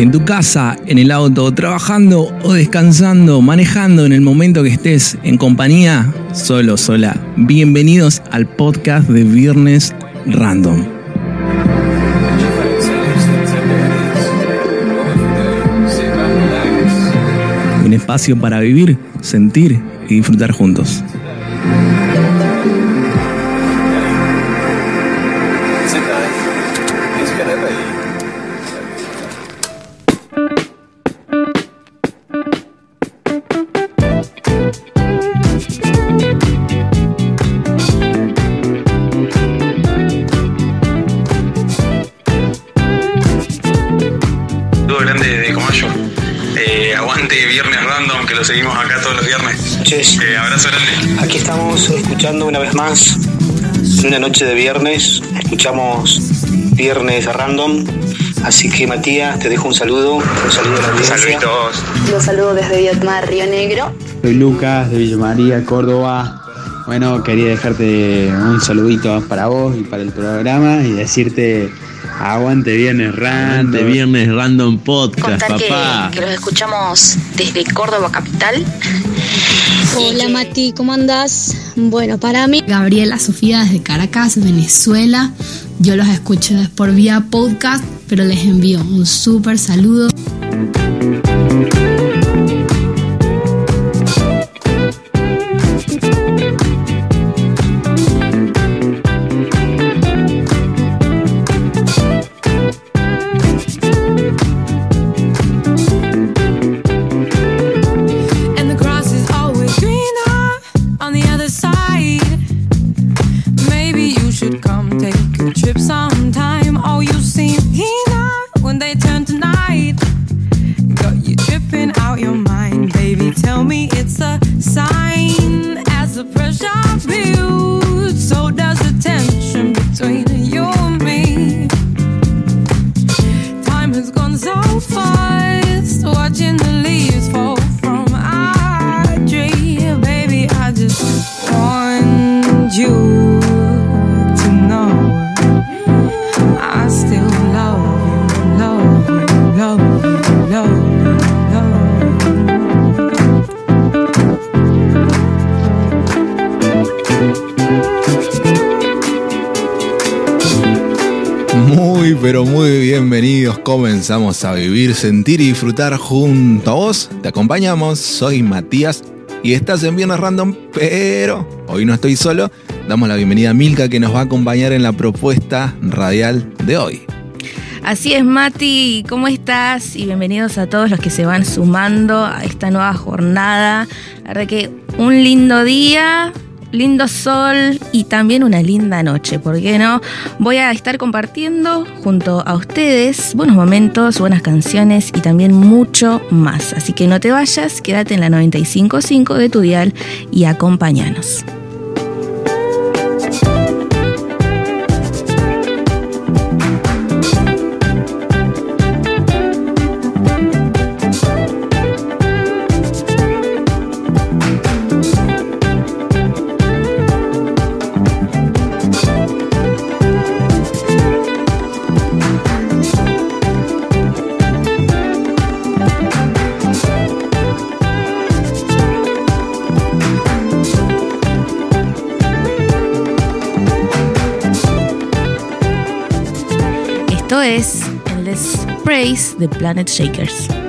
En tu casa, en el auto, trabajando o descansando, manejando en el momento que estés en compañía, solo, sola. Bienvenidos al podcast de Viernes Random. Un espacio para vivir, sentir y disfrutar juntos. Más, una noche de viernes, escuchamos Viernes Random. Así que Matías, te dejo un saludo, un saludo a la audiencia. Saluditos. Los saludo desde Vietmar, Río Negro. Soy Lucas de Villa María, Córdoba. Bueno, quería dejarte un saludito para vos y para el programa y decirte aguante viernes de random. Viernes Random Podcast, Contar que, papá. que los escuchamos desde Córdoba Capital. Hola Mati, ¿cómo andás? Bueno, para mí Gabriela Sofía desde Caracas, Venezuela. Yo los escucho por vía podcast, pero les envío un súper saludo. Comenzamos a vivir, sentir y disfrutar junto a vos. Te acompañamos, soy Matías y estás en Viernes Random, pero hoy no estoy solo. Damos la bienvenida a Milka que nos va a acompañar en la propuesta radial de hoy. Así es, Mati, ¿cómo estás? Y bienvenidos a todos los que se van sumando a esta nueva jornada. La verdad que un lindo día, lindo sol y también una linda noche, ¿por qué no? Voy a estar compartiendo junto a ustedes buenos momentos, buenas canciones y también mucho más. Así que no te vayas, quédate en la 95.5 de tu dial y acompáñanos. Let's Praise de Planet Shakers.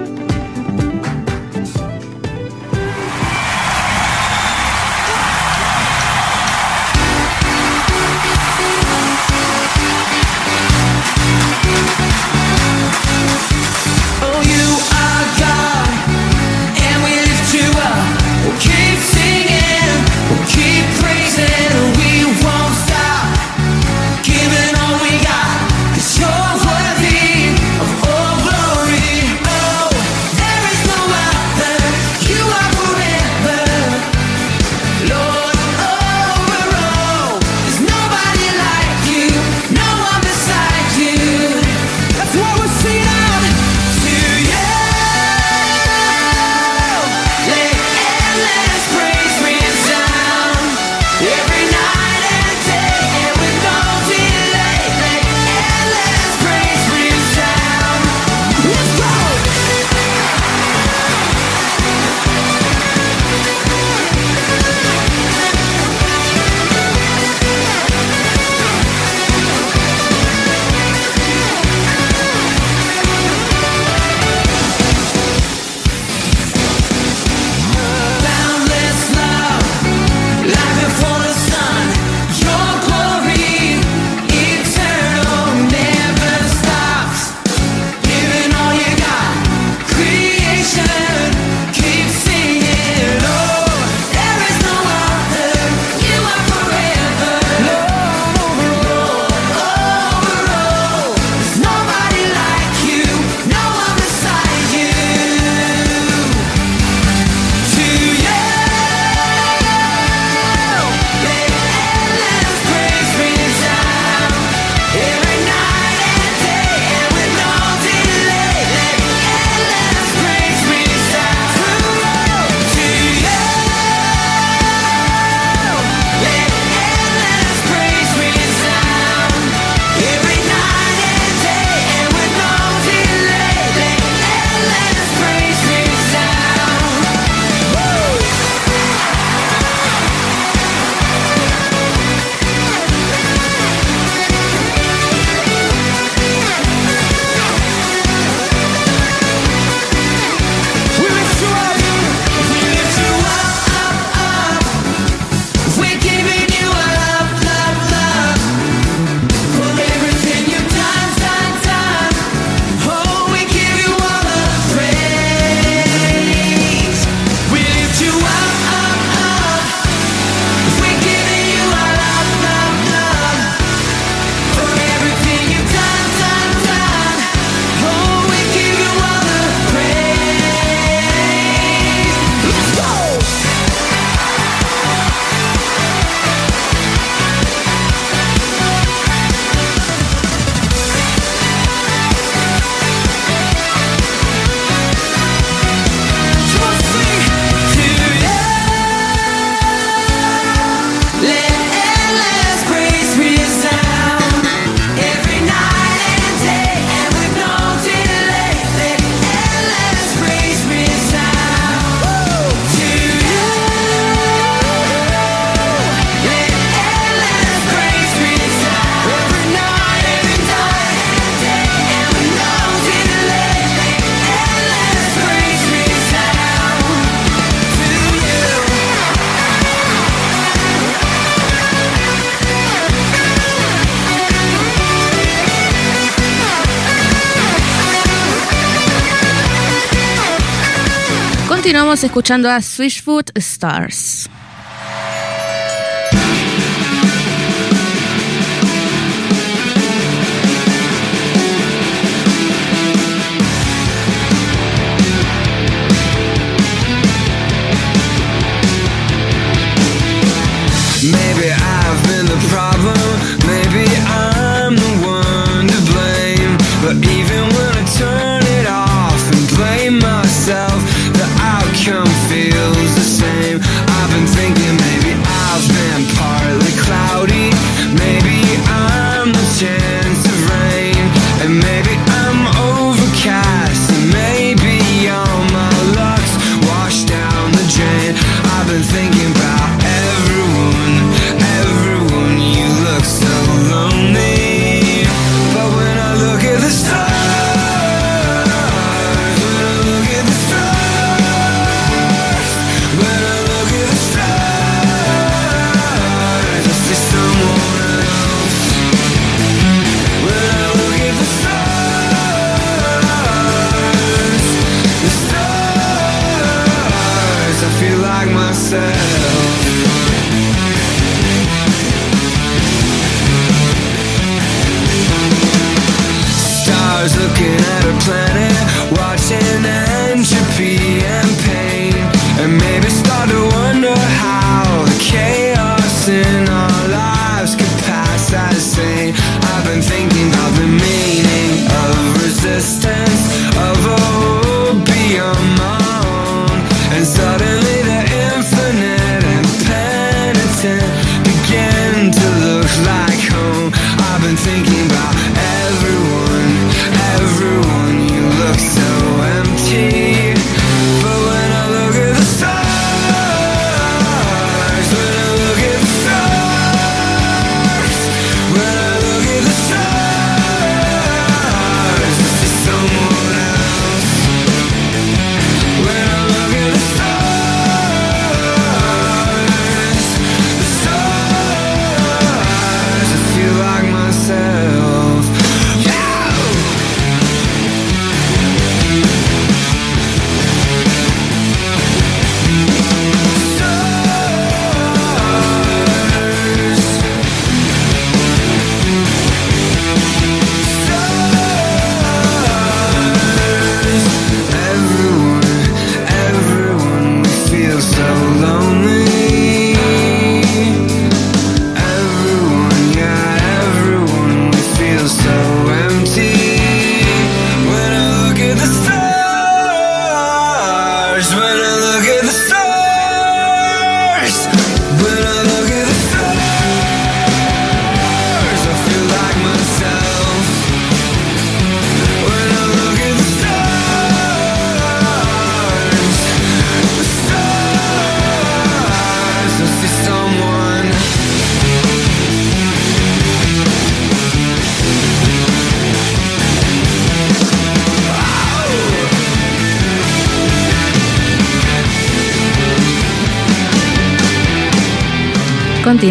escuchando a Switchfoot Stars.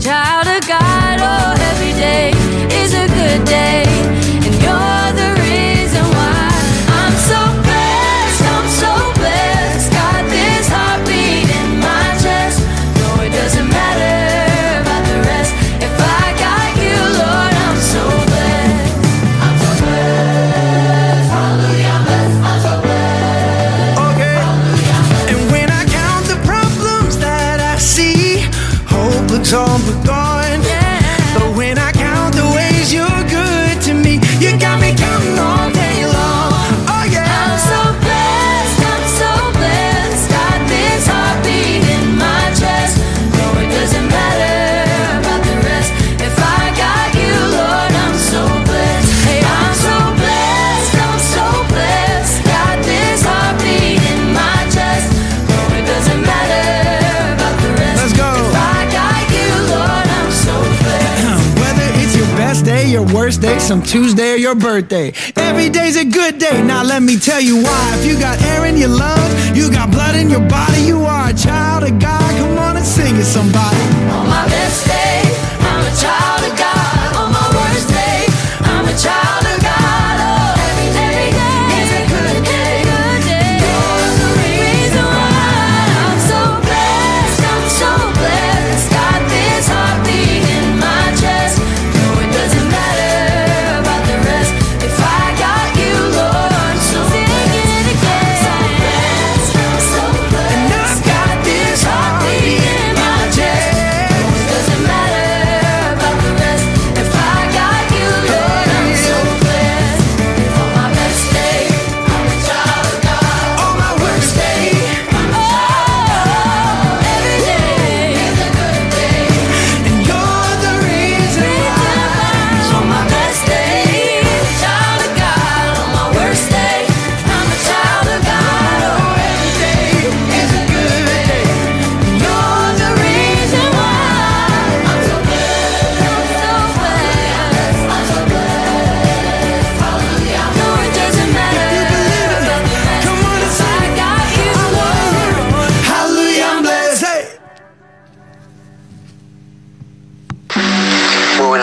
child of God. Oh, every day is a good day. on the some Tuesday or your birthday. Every day's a good day. Now let me tell you why. If you got air in your lungs, you got blood in your body, you are a child of God. Come on and sing it, somebody. On my best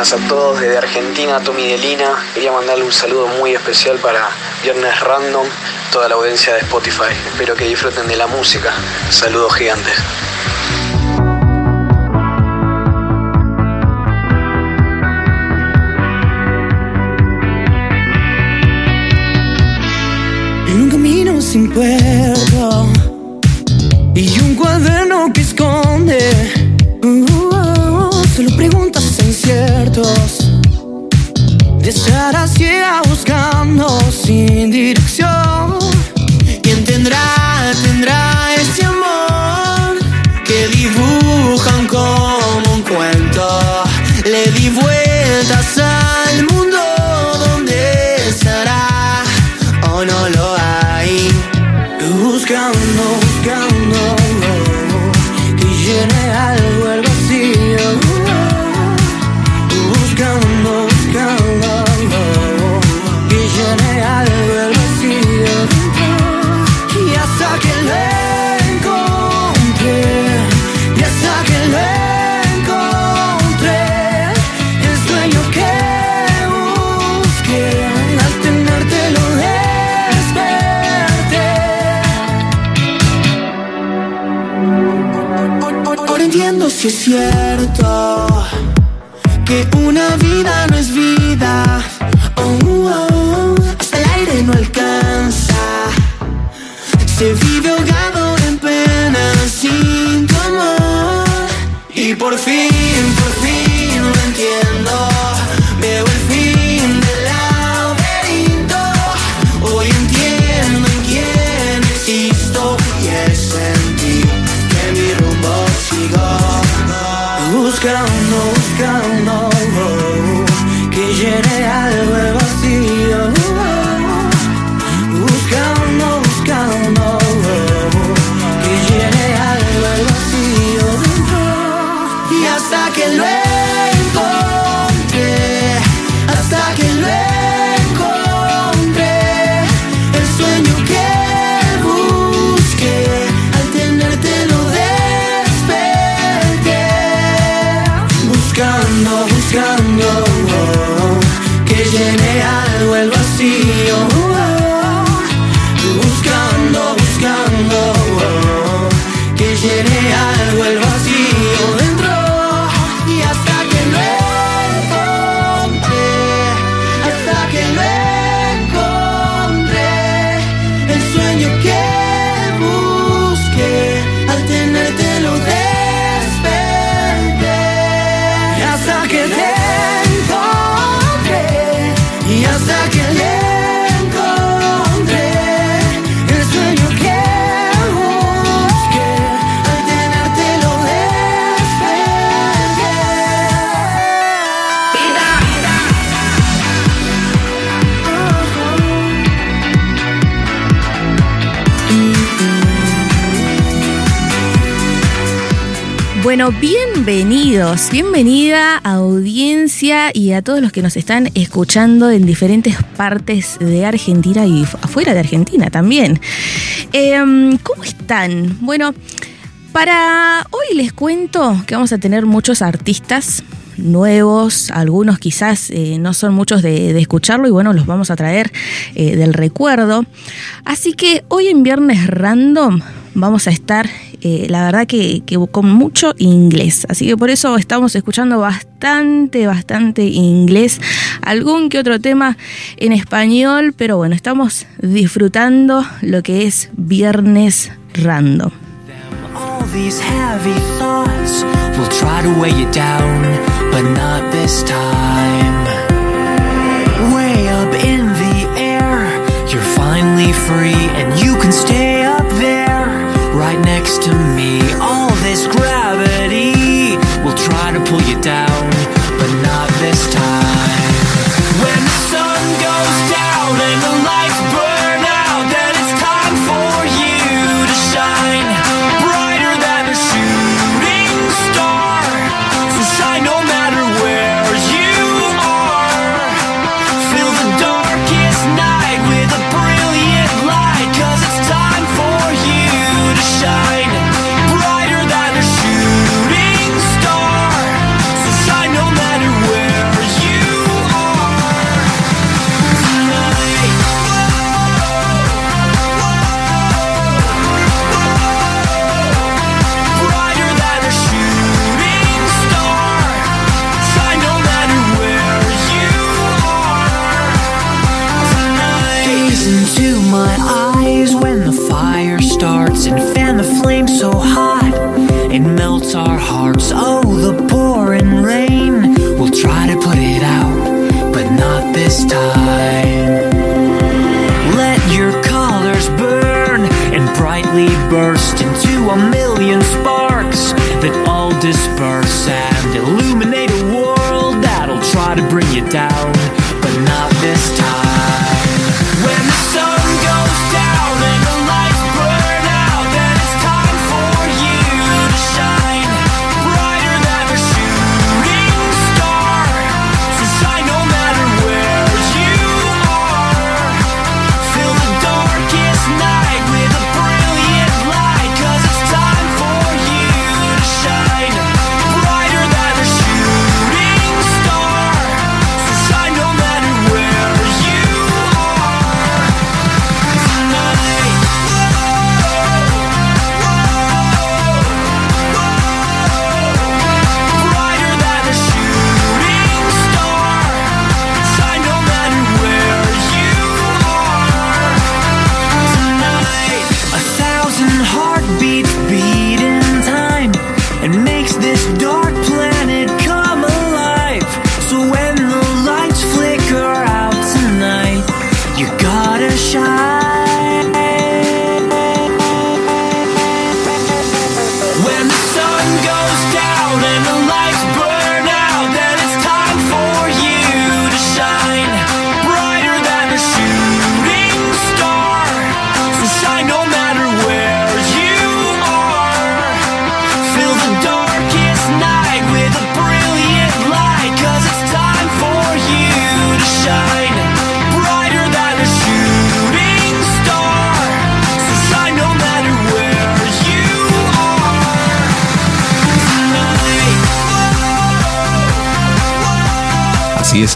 buenas a todos desde Argentina, Tommy Delina. Quería mandarle un saludo muy especial para Viernes Random, toda la audiencia de Spotify. Espero que disfruten de la música. Saludos gigantes. Y un camino sin puertas Estar ciega buscando sin dirección Bueno, bienvenidos, bienvenida audiencia y a todos los que nos están escuchando en diferentes partes de Argentina y afuera de Argentina también. Em, ¿Cómo están? Bueno, para hoy les cuento que vamos a tener muchos artistas nuevos, algunos quizás eh, no son muchos de, de, escucharlo y bueno, los vamos a traer eh, del recuerdo. Así que hoy en Viernes Random vamos a estar, eh, la verdad que, que, con mucho inglés. Así que por eso estamos escuchando bastante, bastante inglés. Algún que otro tema en español, pero bueno, estamos disfrutando lo que es Viernes Random. Way up in the air, you're finally free, and you can stay next to me. All this gravity will try to pull you down,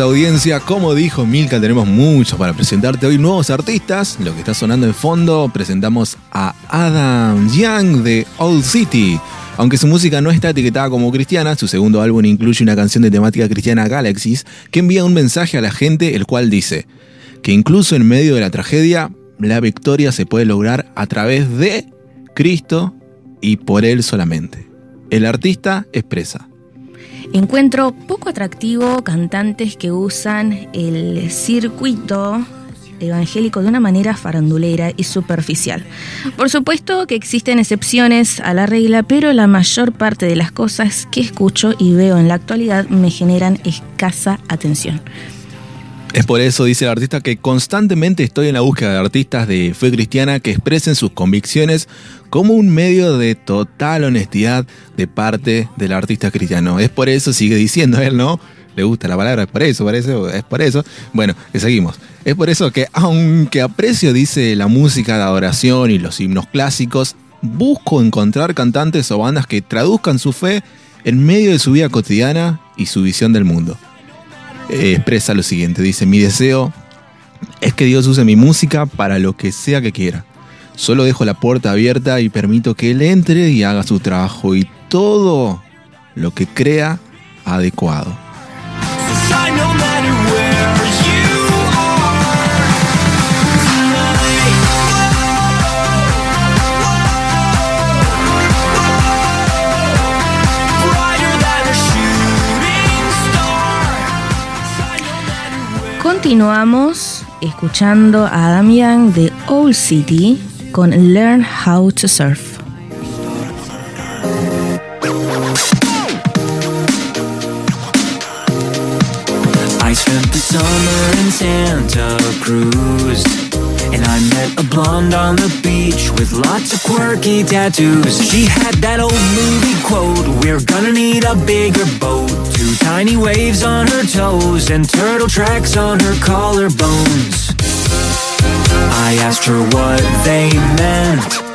Audiencia, como dijo Milka, tenemos mucho para presentarte hoy, nuevos artistas. Lo que está sonando en fondo, presentamos a Adam Young de Old City. Aunque su música no está etiquetada como cristiana, su segundo álbum incluye una canción de temática cristiana Galaxies que envía un mensaje a la gente el cual dice que incluso en medio de la tragedia, la victoria se puede lograr a través de Cristo y por Él solamente. El artista expresa. Encuentro poco atractivo cantantes que usan el circuito evangélico de una manera farandulera y superficial. Por supuesto que existen excepciones a la regla, pero la mayor parte de las cosas que escucho y veo en la actualidad me generan escasa atención. Es por eso, dice el artista, que constantemente estoy en la búsqueda de artistas de fe cristiana que expresen sus convicciones como un medio de total honestidad de parte del artista cristiano. Es por eso, sigue diciendo él, ¿no? Le gusta la palabra, es por eso, parece, es por eso. Bueno, que seguimos. Es por eso que, aunque aprecio, dice, la música de adoración y los himnos clásicos, busco encontrar cantantes o bandas que traduzcan su fe en medio de su vida cotidiana y su visión del mundo eh, expresa lo siguiente, dice, mi deseo es que Dios use mi música para lo que sea que quiera. Solo dejo la puerta abierta y permito que Él entre y haga su trabajo y todo lo que crea adecuado. Continuamos escuchando a Damian de Old City con Learn How to Surf. I spent the summer in Santa Cruz. Blonde on the beach with lots of quirky tattoos. She had that old movie quote We're gonna need a bigger boat. Two tiny waves on her toes and turtle tracks on her collarbones. I asked her what they meant.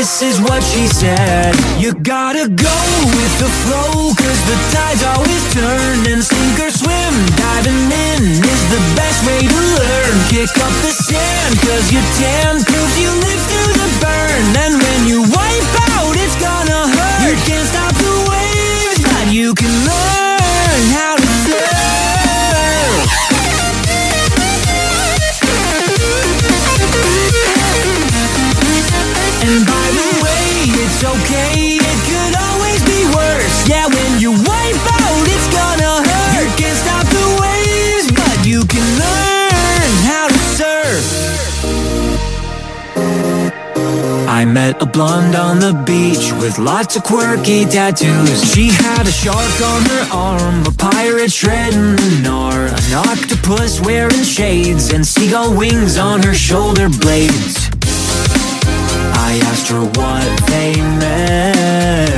This is what she said. You gotta go with the flow Cause the tide's always turn And sink or swim Diving in is the best way to learn. Kick up the sand Cause you tan Proves you live through the burn. And when you wipe out It's gonna hurt. You can't stop met a blonde on the beach with lots of quirky tattoos. She had a shark on her arm, a pirate shredding the gnar, an octopus wearing shades, and seagull wings on her shoulder blades. I asked her what they meant.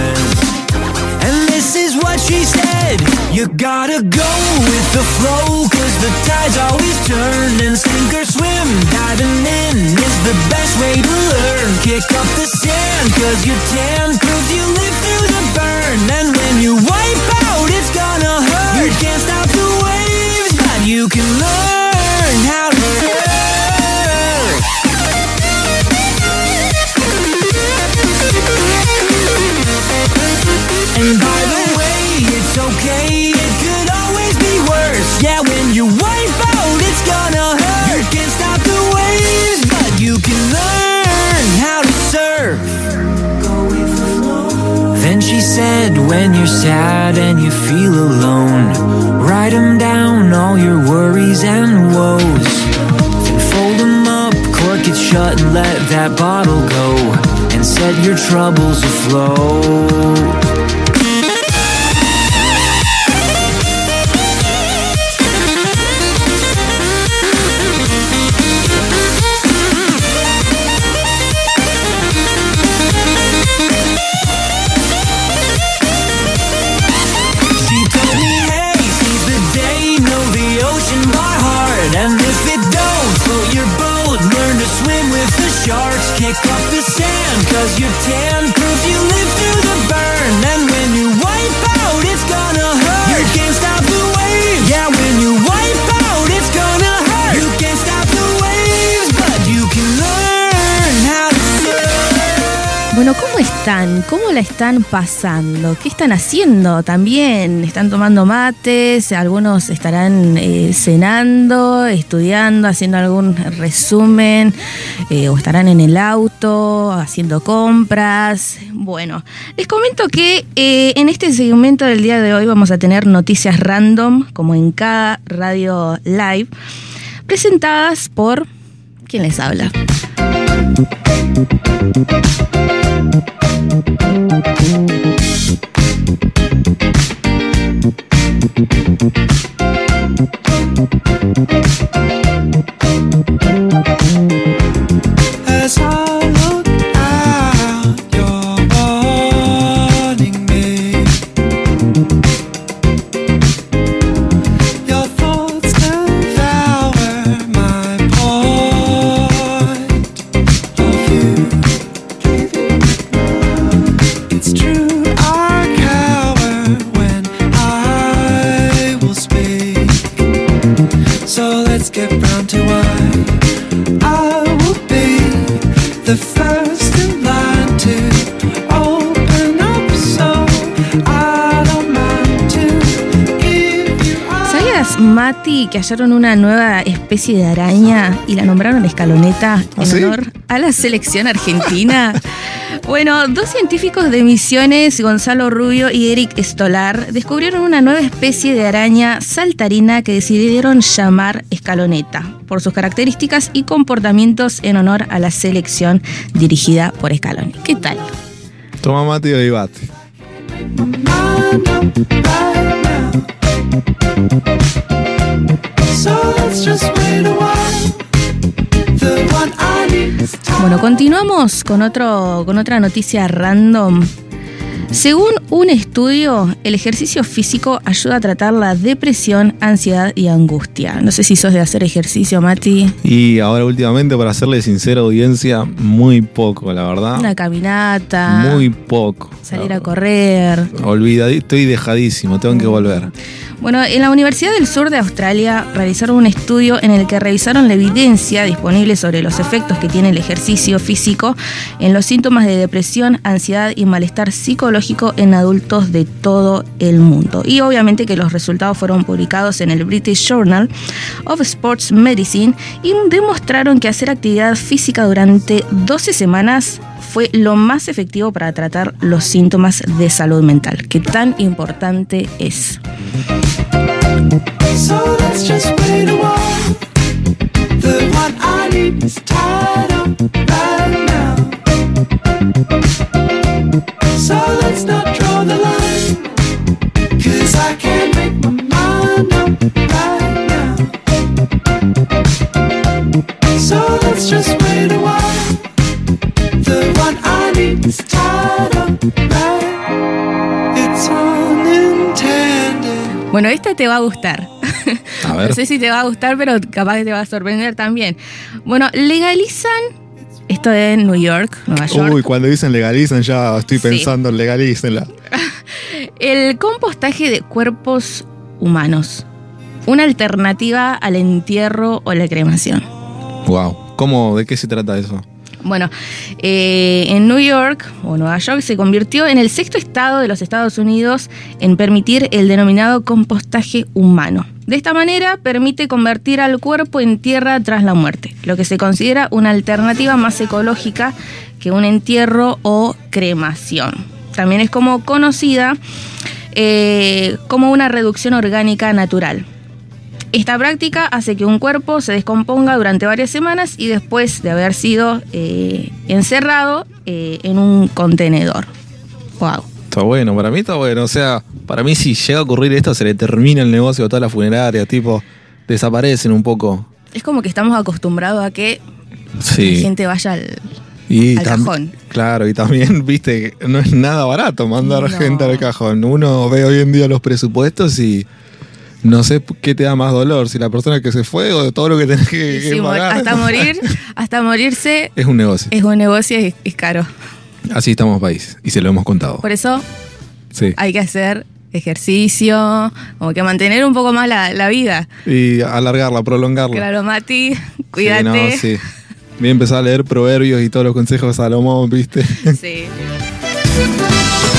And this is what she said You gotta go with the flow the tide's always turn And sink or swim. Diving in is the best way to learn. Kick up the sand Cause you tan Proves you live through the burn. And when you wipe out It's gonna hurt. You can't stop the waves But you can learn how said, when you're sad and you feel alone, write 'em down, all your worries and woes. Then fold 'em up, cork it shut, and let that bottle go. And set your troubles afloat. ¿Cómo la están pasando? ¿Qué están haciendo también? ¿Están tomando mates? Algunos estarán eh, cenando, estudiando, haciendo algún resumen, eh, o estarán en el auto, haciendo compras. Bueno, les comento que eh, en este segmento del día de hoy vamos a tener noticias random, como en cada radio live, presentadas por... ¿Quién les habla? Thank Que hallaron una nueva especie de araña y la nombraron escaloneta ¿Ah, en sí? honor a la selección argentina? bueno, dos científicos de Misiones, Gonzalo Rubio y Eric Stolar, descubrieron una nueva especie de araña saltarina que decidieron llamar escaloneta por sus características y comportamientos en honor a la selección dirigida por Scaloni. ¿Qué tal? Toma mate y debate. So let's just wait a while. The one I need is time. Bueno, continuamos con, otro, con otra noticia random. Según un estudio, el ejercicio físico ayuda a tratar la depresión, ansiedad y angustia. No sé si sos de hacer ejercicio, Mati. Y ahora últimamente, para serle sincera audiencia, muy poco, la verdad. Una caminata, Muy poco. salir a correr. Olvida, estoy dejadísimo, tengo que volver. Bueno, en la Universidad del Sur de Australia realizaron un estudio en el que revisaron la evidencia disponible sobre los efectos que tiene el ejercicio físico en los síntomas de depresión, ansiedad y malestar psicológico en adultos de todo el mundo. Y obviamente que los resultados fueron publicados en el British Journal of Sports Medicine y demostraron que hacer actividad física durante 12 semanas fue lo más efectivo para tratar los síntomas de salud mental, que tan importante es. So let's just wait a while. Bueno, esta te va a gustar. A ver. No sé si te va a gustar, pero capaz que te va a sorprender también. Bueno, legalizan esto en New York, Nueva York, Uy, cuando dicen legalizan, ya estoy Sí. pensando en legalícenla. el compostaje de cuerpos humanos. Una alternativa al entierro o la cremación. Wow. ¿Cómo? ¿De qué se trata eso? Bueno, eh, en New York o Nueva York se convirtió en el sexto estado de los Estados Unidos en permitir el denominado compostaje humano. De esta manera permite convertir al cuerpo en tierra tras la muerte, lo que se considera una alternativa más ecológica que un entierro o cremación. También es como conocida eh, como una reducción orgánica natural. Esta práctica hace que un cuerpo se descomponga durante varias semanas y después de haber sido eh, encerrado eh, en un contenedor. Wow. Está bueno, para mí está bueno. O sea, para mí si llega a ocurrir esto, se le termina el negocio a todas las funerarias, tipo, desaparecen un poco. Es como que estamos acostumbrados a que la gente vaya al, Y al cajón. Claro, y también, viste, no es nada barato mandar No. gente al cajón. Uno ve hoy en día los presupuestos y no sé qué te da más dolor, si la persona que se fue o de todo lo que tenés que, sí, pagar. hasta morir, hasta morirse Es un negocio. es un negocio y es, caro. Así estamos país y se lo hemos contado. Por eso Sí. hay que hacer ejercicio, como que mantener un poco más la, la vida. Y alargarla, prolongarla. Claro, Mati, Sí, cuídate. no, sí. Voy a empezar a leer proverbios y todos los consejos de Salomón, ¿viste? Sí.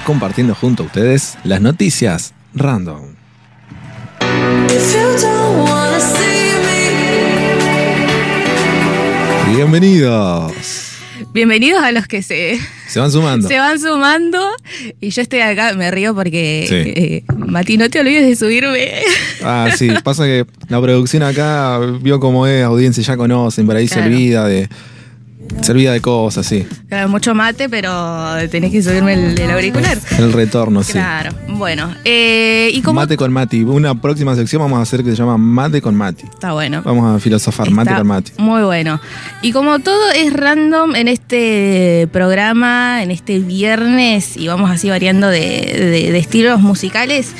Compartiendo junto a ustedes las noticias random. Bienvenidos. Bienvenidos a los que se, Se van sumando. se van sumando. Y yo estoy acá, me río porque, Sí. eh, Mati, no te olvides de subirme. Ah, sí, pasa que la producción acá vio cómo es, audiencia ya conocen, por ahí se Claro. olvida de. Se olvida de cosas, sí. Claro, mucho mate, pero tenés que subirme el, el auricular. El retorno, sí. Claro. Bueno, eh, y como Mate con Mati. Una próxima sección vamos a hacer que se llama Mate con Mati. está bueno. Vamos a filosofar, Mate con Mati. Muy bueno. Y como todo es random en este programa, en este viernes, y vamos así variando de, de- de estilos musicales,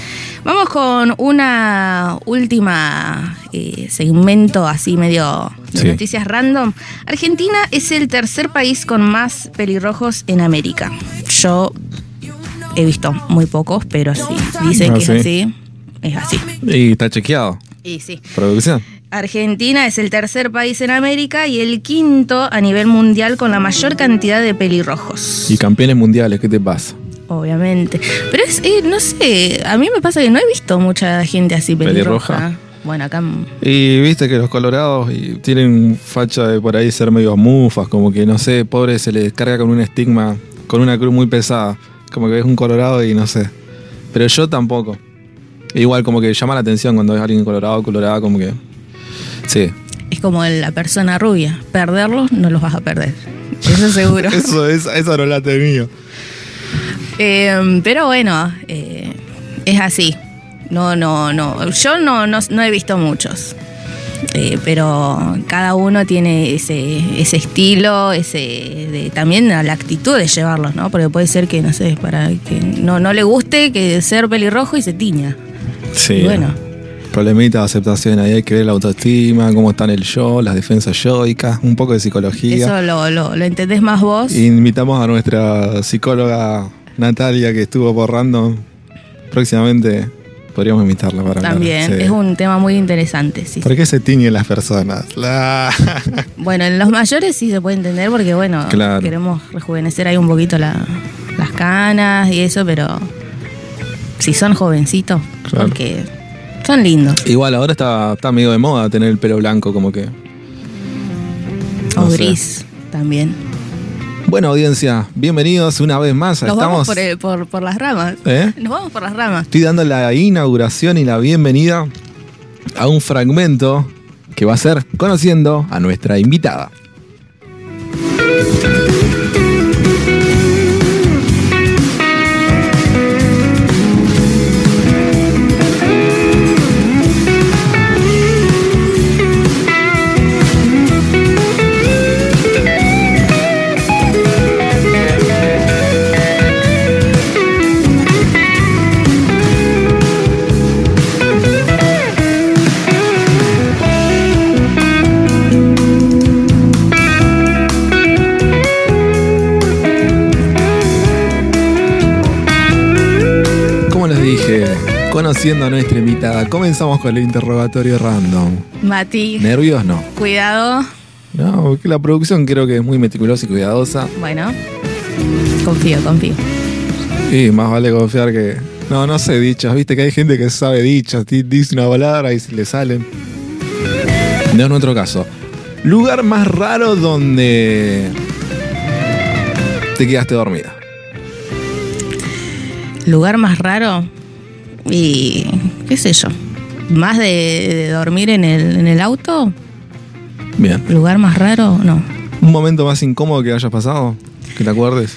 vamos con una última eh, segmento así medio de Sí. noticias random. Argentina es el tercer país con más pelirrojos en América. Yo he visto muy pocos, pero sí. Dicen Ah, que sí. es así. Es así. Y está chequeado. Y sí. Producción. Argentina es el tercer país en América y el quinto a nivel mundial con la mayor cantidad de pelirrojos. Y campeones mundiales, ¿qué te pasa? Obviamente. Pero es, eh, no sé, a mí me pasa que no he visto mucha gente así pelirroja. ¿Pelirroja? Bueno, acá Y viste que los colorados y tienen facha de por ahí ser medio mufas, como que no sé, pobre se les carga con un estigma, con una cruz muy pesada. Como que es un colorado y no sé. Pero yo tampoco. Igual como que llama la atención cuando ves a alguien colorado, colorada, como que. Sí. es como la persona rubia. Perderlos no los vas a perder. Eso seguro. Eso es, eso no late mío. Eh, pero bueno, eh, es así. No, no, no. Yo no, no, no he visto muchos. Eh, pero cada uno tiene ese, ese estilo, ese de, también la actitud de llevarlos, ¿no? Porque puede ser que, no sé, para que no, no le guste que ser pelirrojo y se tiña. Sí. Y bueno. Problemita de aceptación, ahí hay que ver la autoestima, cómo está en el yo, las defensas yoicas, un poco de psicología. Eso lo, lo, lo entendés más vos. Invitamos a nuestra psicóloga Natalia que estuvo por Random. Próximamente podríamos invitarla para hablar. También, Sí. es un tema muy interesante. Sí, ¿Por qué se tiñen las personas? La- Bueno, en los mayores sí se puede entender porque, bueno, Claro. queremos rejuvenecer ahí un poquito la- las canas y eso, pero si son jovencitos, Claro. porque son lindos. Igual ahora está, está medio de moda tener el pelo blanco, como que. O sé. gris también. Bueno, audiencia, bienvenidos una vez más. Nos Estamos. vamos por, el- por, por las ramas. ¿Eh? Nos vamos por las ramas. Estoy dando la inauguración y la bienvenida a un fragmento que va a ser conociendo a nuestra invitada. Conociendo a nuestra invitada, comenzamos con el interrogatorio random. Mati, ¿Nervios? No. cuidado. No, porque la producción creo que es muy meticulosa y cuidadosa. Bueno, confío, confío. Sí, más vale confiar que. No, no sé dichas. Viste que hay gente que sabe dichas. di- Dice una palabra y le salen. No es nuestro caso. Lugar más raro donde. te quedaste dormida. Lugar más raro y qué sé yo. Más de, de dormir en el, en el auto. Bien. Lugar más raro, no. ¿Un momento más incómodo que hayas pasado? Que te acuerdes.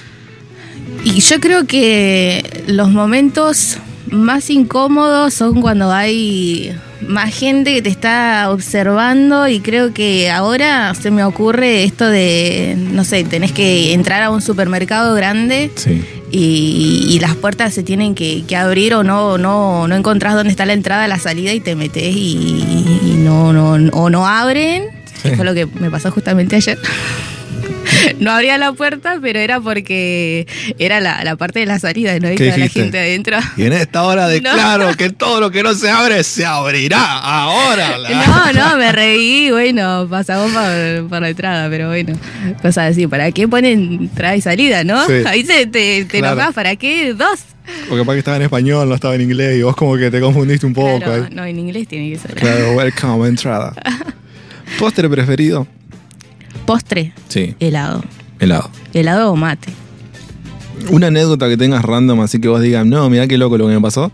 Y yo creo que los momentos más incómodos son cuando hay más gente que te está observando y creo que ahora se me ocurre esto de, no sé, tenés que entrar a un supermercado grande Sí. Y, y las puertas se tienen que, que abrir o no, no, no encontrás dónde está la entrada, la salida y te metes y, y no, no, o no abren. Sí. Fue lo que me pasó justamente ayer. No abría la puerta, pero era porque era la, la parte de la salida, no ¿Qué estaba la gente adentro. Y en esta hora No. declaro que todo lo que no se abre se abrirá ahora. No, no, me reí, bueno, pasamos por, por la entrada, pero bueno, cosas así. ¿Para qué ponen entrada y salida, no? Sí. Ahí te, te, te Claro. ¿para qué? Dos. Porque para que estaba en español, no estaba en inglés y vos como que te confundiste un poco. Claro, no, en inglés tiene que ser. Claro, welcome, entrada. ¿Postre preferido? Postre, Sí, helado. helado. Helado o mate. Una anécdota que tengas random, así que vos digas, no, mira qué loco lo que me pasó.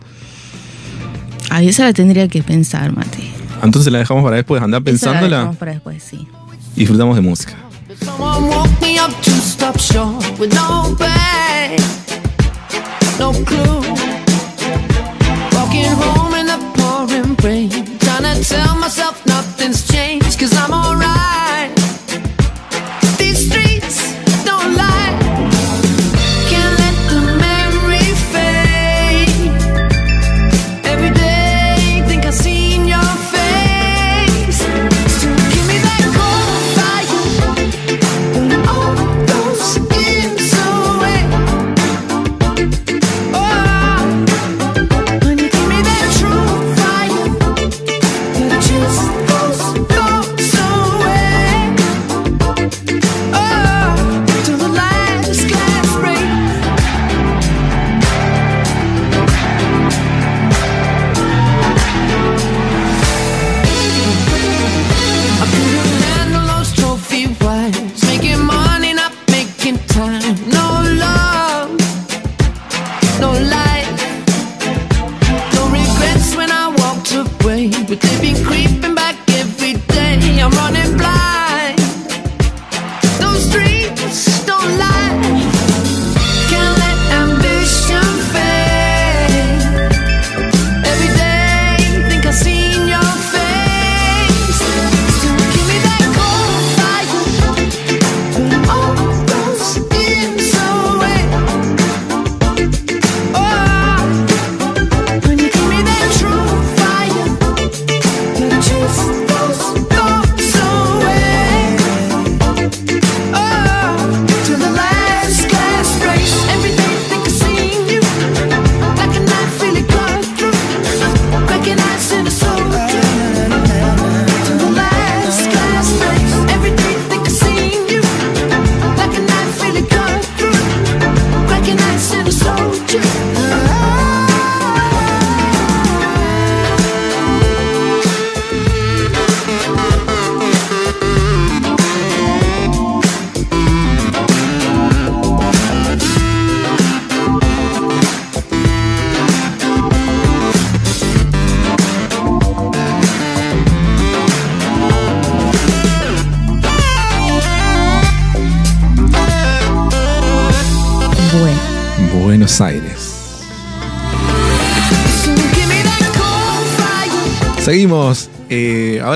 Ahí esa la tendría que pensar, mate. Entonces la dejamos para después, andar Esa la pensándola dejamos para después, sí. y disfrutamos de música. Someone woke me up to stop short with no bag, no clue. Walking home in the pouring rain, trying to tell myself nothing's changed, cause I'm alright.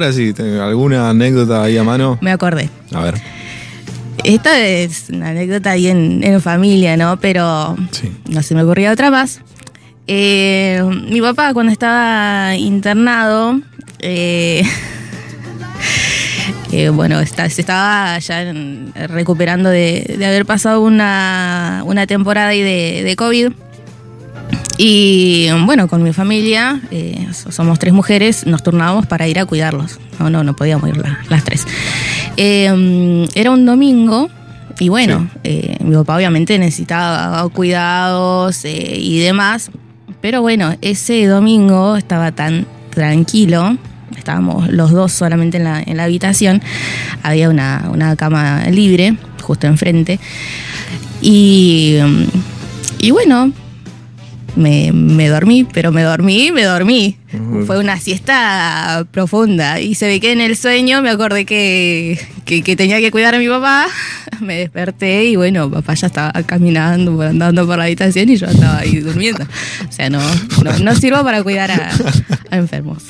Ahora sí, ¿tengo ¿alguna anécdota ahí a mano? Me acordé. A ver. Esta es una anécdota ahí en, en familia, ¿no? Pero no se me ocurría otra más. Eh, mi papá cuando estaba internado, eh, eh, bueno, está- se estaba ya en- recuperando de, de haber pasado una, una temporada ahí de, de COVID. Y bueno, con mi familia, eh, so- somos tres mujeres, nos turnábamos para ir a cuidarlos. No, no, no podíamos ir la- las tres. Eh, era un domingo, y bueno, eh, mi papá obviamente necesitaba cuidados eh, y demás. Pero bueno, ese domingo estaba tan tranquilo. Estábamos los dos solamente en la, en la habitación. Había una, una cama libre justo enfrente. Y, mm, y bueno, me, me dormí, pero me dormí, me dormí. Fue una siesta profunda. Y se ve que en el sueño me acordé que, que, que tenía que cuidar a mi papá. Me desperté y bueno, papá ya estaba caminando, andando por la habitación y yo estaba ahí durmiendo. O sea, no, no, no sirvo para cuidar a, a enfermos.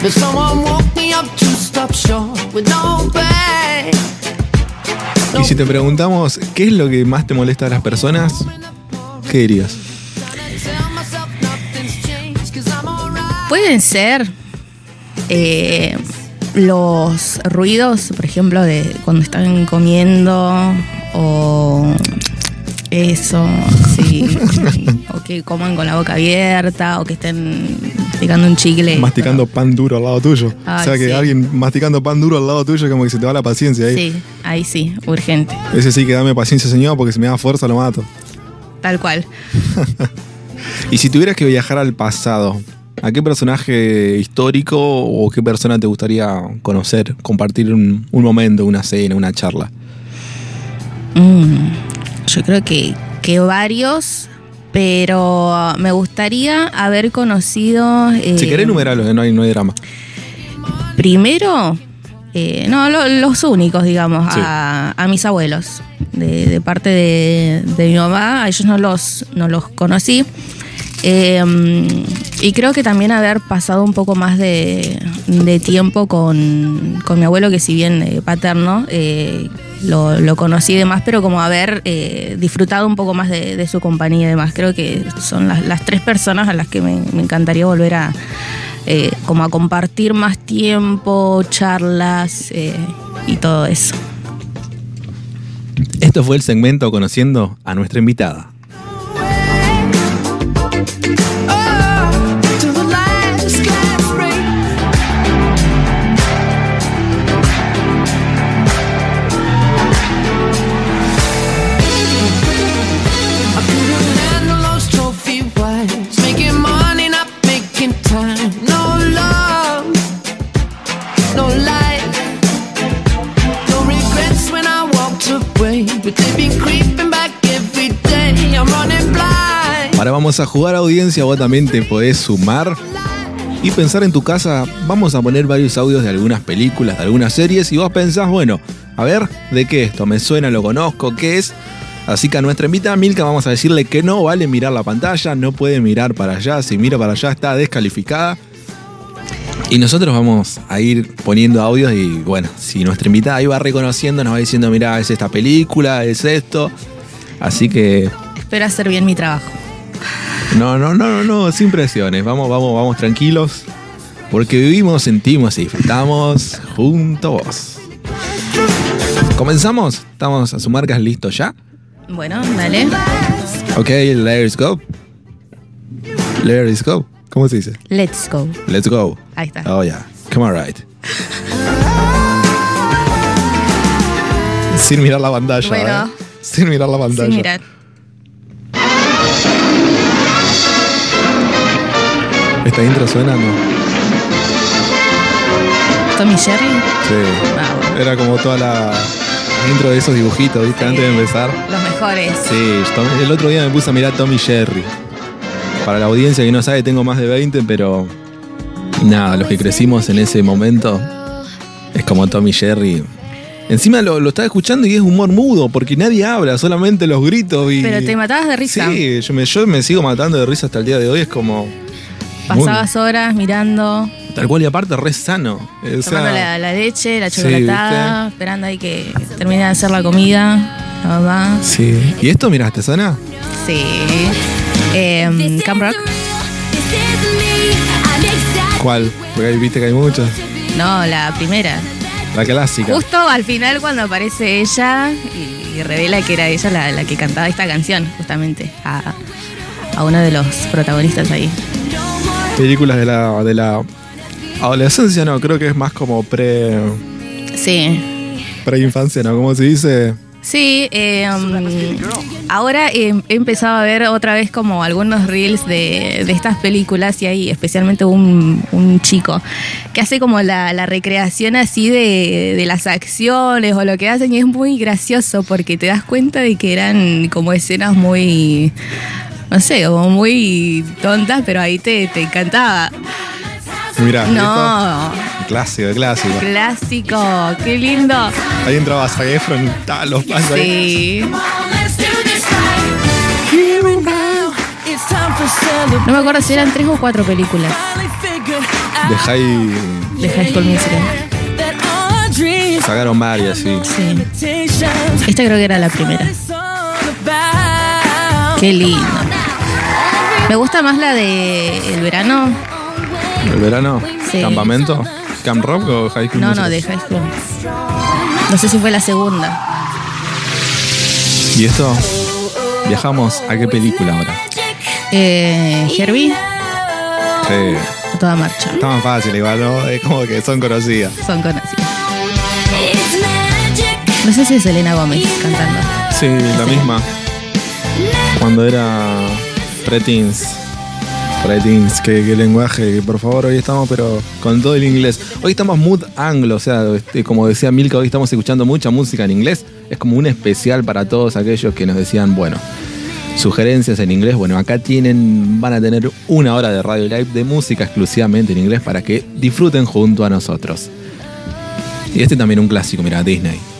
But someone woke me up to stop short with no pay. Y si te preguntamos qué es lo que más te molesta a las personas, ¿qué dirías? Pueden ser eh, los ruidos, por ejemplo, de cuando están comiendo o eso, sí, o que coman con la boca abierta o que estén picando un chicle. Masticando pan duro al lado tuyo. Ay, o sea que sí. alguien masticando pan duro al lado tuyo, como que se te va la paciencia ahí. Sí, ahí sí, urgente, Ese sí que dame paciencia, señor, porque si me da fuerza lo mato. Tal cual. Y si tuvieras que viajar al pasado, ¿a qué personaje histórico o qué persona te gustaría conocer, compartir un, un momento, una cena, una charla? Mm, yo creo que, que varios, pero me gustaría haber conocido. eh, Si querés numerarlos, eh, no hay, no hay drama. Primero, eh, no, lo- los únicos, digamos, Sí. a, a mis abuelos. De, de parte de, de mi mamá, a ellos no los, no los conocí. Eh, y creo que también haber pasado un poco más de, de tiempo con, con mi abuelo, que si bien eh, paterno, lo, lo conocí y demás, pero como haber disfrutado un poco más de, de su compañía y demás. Creo que son las, las tres personas a las que me, me encantaría volver a, eh, como a compartir más tiempo, charlas eh, y todo eso. Esto fue el segmento conociendo a nuestra invitada. Vamos a jugar audiencia, vos también te podés sumar y pensar en tu casa. Vamos a poner varios audios de algunas películas, de algunas series y vos pensás, bueno, a ver, ¿de qué esto? ¿Me suena? ¿Lo conozco? ¿Qué es? Así que a nuestra invitada Milka vamos a decirle que no vale mirar la pantalla, no puede mirar para allá, si mira para allá está descalificada. Y nosotros vamos a ir poniendo audios y bueno, si nuestra invitada ahí va reconociendo, nos va diciendo, mira, es esta película, es esto. Así que Espero hacer bien mi trabajo. No, no, no, no, no, sin presiones. Vamos, vamos, vamos tranquilos. Porque vivimos, sentimos y disfrutamos junto a vos. ¿Comenzamos? ¿Estamos a su marcas listos ya? Bueno, dale. Ok, let's go. Let's go. ¿Cómo se dice? Let's go. Let's go. Ahí está. Oh, yeah. Come on, right. Sin mirar la pantalla. Bueno. ¿eh? Sin mirar la pantalla. Sin mirar. ¿Esta intro suena? No. Tommy Jerry. Sí. Era como toda la intro de esos dibujitos, ¿viste? Antes de empezar. Los mejores. Sí, el otro día me puse a mirar Tommy Jerry. Para la audiencia que no sabe, tengo más de 20, pero nada, los que crecimos en ese momento es como Tommy Jerry. Encima lo, lo estaba escuchando y es humor mudo, porque nadie habla, solamente los gritos y. Pero te matabas de risa. Sí, yo me, yo me sigo matando de risa hasta el día de hoy, es como. Pasabas horas mirando, tal cual y aparte re sano. O sea, tomando la, la leche, la Sí, chocolatada, esperando ahí que termine de hacer la comida. La mamá. Sí. ¿Y esto, miraste, sana? Sí. Eh, Camp Rock. ¿Cuál? Porque ahí viste que hay muchas. No, la primera. La clásica. Justo al final cuando aparece ella y, y revela que era ella la, la que cantaba esta canción, justamente, a, a uno de los protagonistas ahí. Películas de la, de la adolescencia, no, creo que es más como pre. Sí. preinfancia, ¿no? ¿Cómo se dice? Sí, eh, um, ahora he, he empezado a ver otra vez como algunos reels de, de estas películas y hay especialmente un, un chico que hace como la, la recreación así de, de las acciones o lo que hacen y es muy gracioso porque te das cuenta de que eran como escenas muy, no sé, como muy tontas, pero ahí te, te encantaba. Mira, No, clásico, clásico. clásico, qué lindo. Ahí entraba Zac Efron, ta, los pasos ahí. Sí. No me acuerdo si eran tres o cuatro películas De High. de High School Musical. Sacaron varias, sí. Sí. Esta creo que era la primera. Qué lindo. Me gusta más la de El verano. ¿El verano? Sí. ¿Campamento? ¿Camp Rock o High School No, no, de High School. No sé si fue la segunda. ¿Y esto? Viajamos a qué película ahora? Eh, Herbie, Sí. a toda marcha. Está más fácil igual, ¿no? Es como que son conocidas. Son conocidas. No sé si es Elena Gómez cantando. Sí, la misma. Cuando era preteens. Preteens, qué, lenguaje, por favor, hoy estamos, pero con todo el inglés. Hoy estamos mood anglo, o sea, este, como decía Milka, hoy estamos escuchando mucha música en inglés. Es como un especial para todos aquellos que nos decían, bueno, sugerencias en inglés. Bueno, acá tienen, van a tener una hora de radio live de música exclusivamente en inglés para que disfruten junto a nosotros. Y este también un clásico, mira, Disney.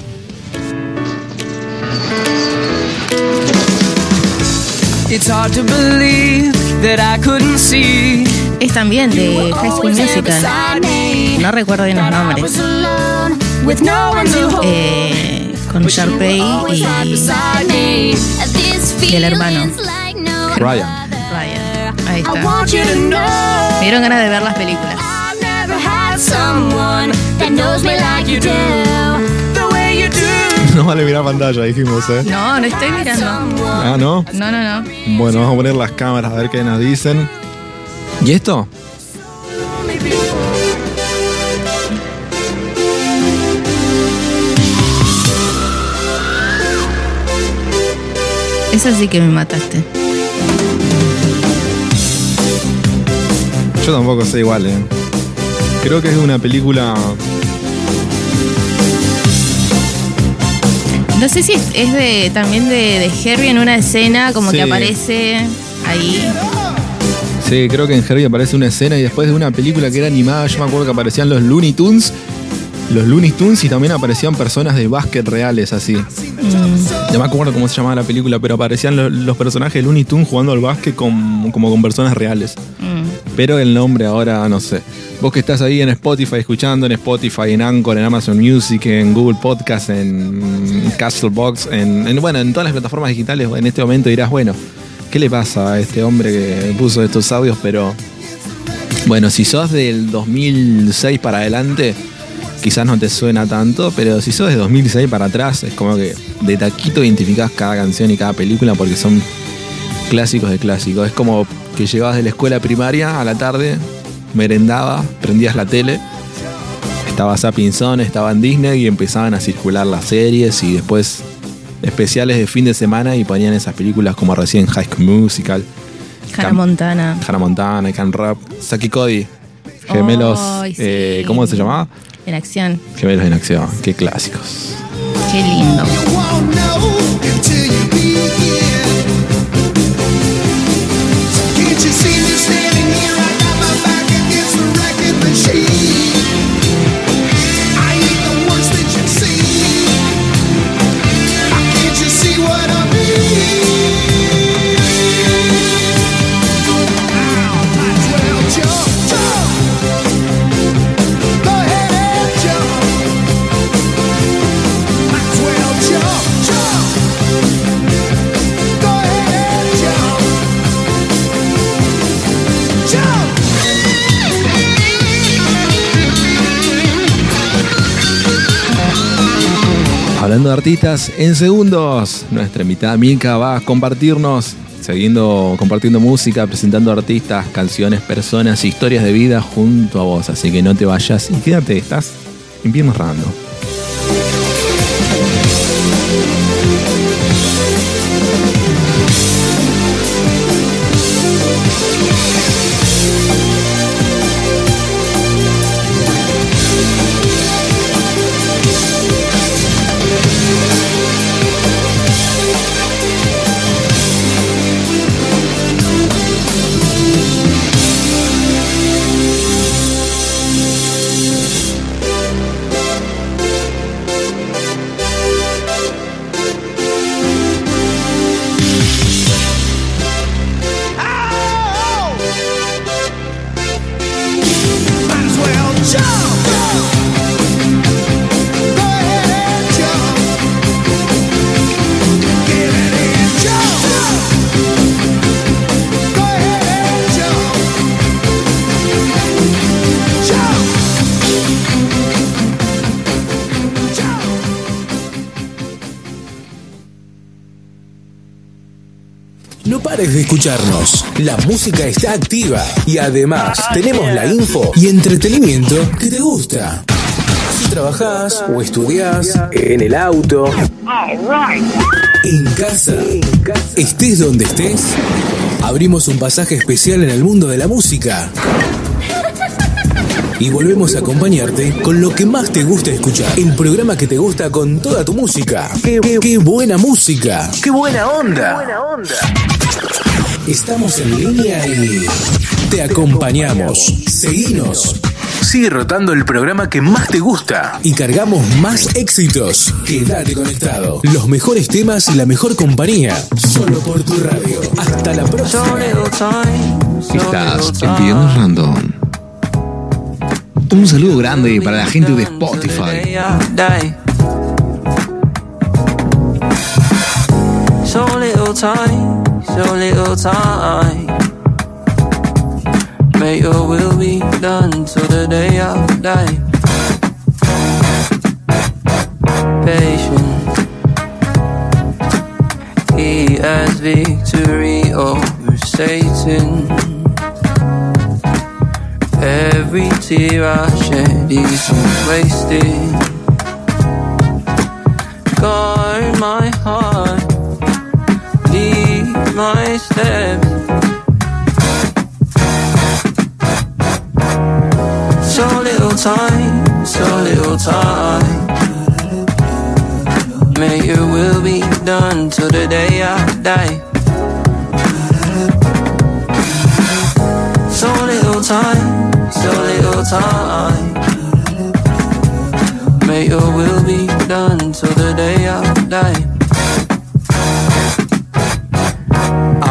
Es también de High School Musical. No recuerdo bien los nombres. Eh, con Sharpay y, y el hermano. Ryan. Ryan. Ahí está. Me dieron ganas de ver las películas. No vale mirar pantalla, dijimos, ¿eh? No, no estoy mirando. Ah, ¿no? No, no, no. Bueno, vamos a poner las cámaras a ver qué nos dicen. ¿Y esto? Esa sí que me mataste. Yo tampoco sé igual, ¿eh? Creo que es una película... No sé si es, es de también de, de Herbie en una escena, como Sí. que aparece ahí. Sí, creo que en Herbie aparece una escena y después de una película que era animada, yo me acuerdo que aparecían los Looney Tunes. Los Looney Tunes y también aparecían personas de básquet reales así. Mm. No me acuerdo cómo se llamaba la película, pero aparecían lo- los, personajes de Looney Tunes jugando al básquet con- como con personas reales. Pero el nombre ahora no sé. Vos que estás ahí en Spotify escuchando, en Spotify, en Anchor, en Amazon Music, en Google Podcast, en Castbox, en, en- bueno, en todas las plataformas digitales, en este momento dirás, bueno, ¿qué le pasa a este hombre que puso estos audios? Pero bueno, si sos del 2006 para adelante, quizás no te suena tanto, pero si sos de 2006 para atrás, es como que de taquito identificás cada canción y cada película porque son clásicos de clásicos. Es como que llegabas de la escuela primaria a la tarde, merendaba, prendías la tele, estaba Sapinson, estaba en Disney y empezaban a circular las series y después especiales de fin de semana y ponían esas películas como recién High School Musical, Hannah Cam- Montana. Hannah Montana, Can Rap, Saki Cody, Gemelos, sí. eh, ¿cómo se llamaba? En acción. Gemelos en acción, qué clásicos. Qué lindo. See what I mean? Hablando artistas, en segundos, nuestra invitada Milka va a compartirnos, siguiendo, compartiendo música, presentando artistas, canciones, personas, historias de vida junto a vos. Así que no te vayas y quédate, estás en Viernes Random. De escucharnos. La música está activa y además tenemos la info y entretenimiento que te gusta. Si trabajás o estudiás, en el auto, en casa, estés donde estés, abrimos un pasaje especial en el mundo de la música. Y volvemos a acompañarte con lo que más te gusta escuchar. El programa que te gusta con toda tu música. ¡Qué, qué- qué buena música! ¡Qué buena onda! Estamos en línea y te acompañamos. Seguinos. Sigue rotando el programa que más te gusta y cargamos más éxitos. Quédate conectado. Los mejores temas y la mejor compañía. Solo por tu radio. Hasta la próxima. Estás en Viernes Random. Un saludo grande para la gente de Spotify. So little time, so little time. May your will be done till the day I die. Patient. He has victory over Satan. Every tear I shed is wasted. Guard my heart, my steps. So little time, so little time. May your will be done till the day I die. So little time, so little time. May your will be done till the day I die.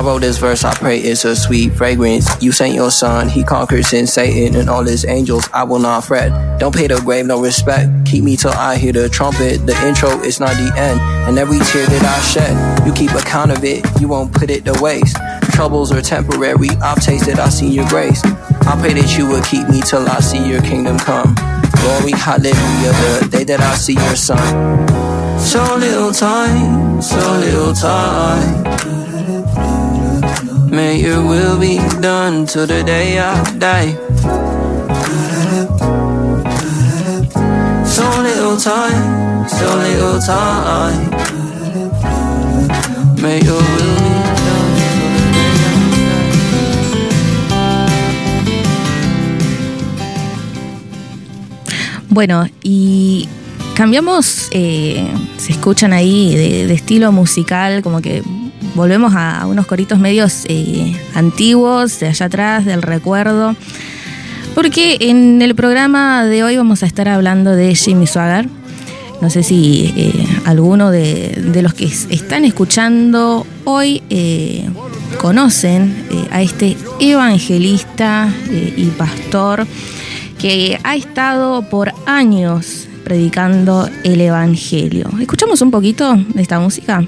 I wrote this verse, I pray it's a sweet fragrance. You sent your son, he conquered sin, Satan, and all his angels. I will not fret. Don't pay the grave no respect. Keep me till I hear the trumpet. The intro is not the end, and every tear that I shed, you keep account of it. You won't put it to waste. Troubles are temporary. I've tasted, I see your grace. I pray that you will keep me till I see your kingdom come. Glory, hallelujah, the day that I see your son. So little time, so little time. May your will be done till the day I die. So little time, so little time. May your will be done Bueno, y cambiamos, eh, se escuchan ahí de, de estilo musical, como que volvemos a, unos coritos medios eh, antiguos, de allá atrás, del recuerdo. Porque en el programa de hoy vamos a estar hablando de Jimmy Swagger. No sé si eh, alguno de, de los que es- están escuchando hoy eh, conocen eh, a este evangelista eh, y pastor que ha estado por años predicando el Evangelio. ¿Escuchamos un poquito de esta música?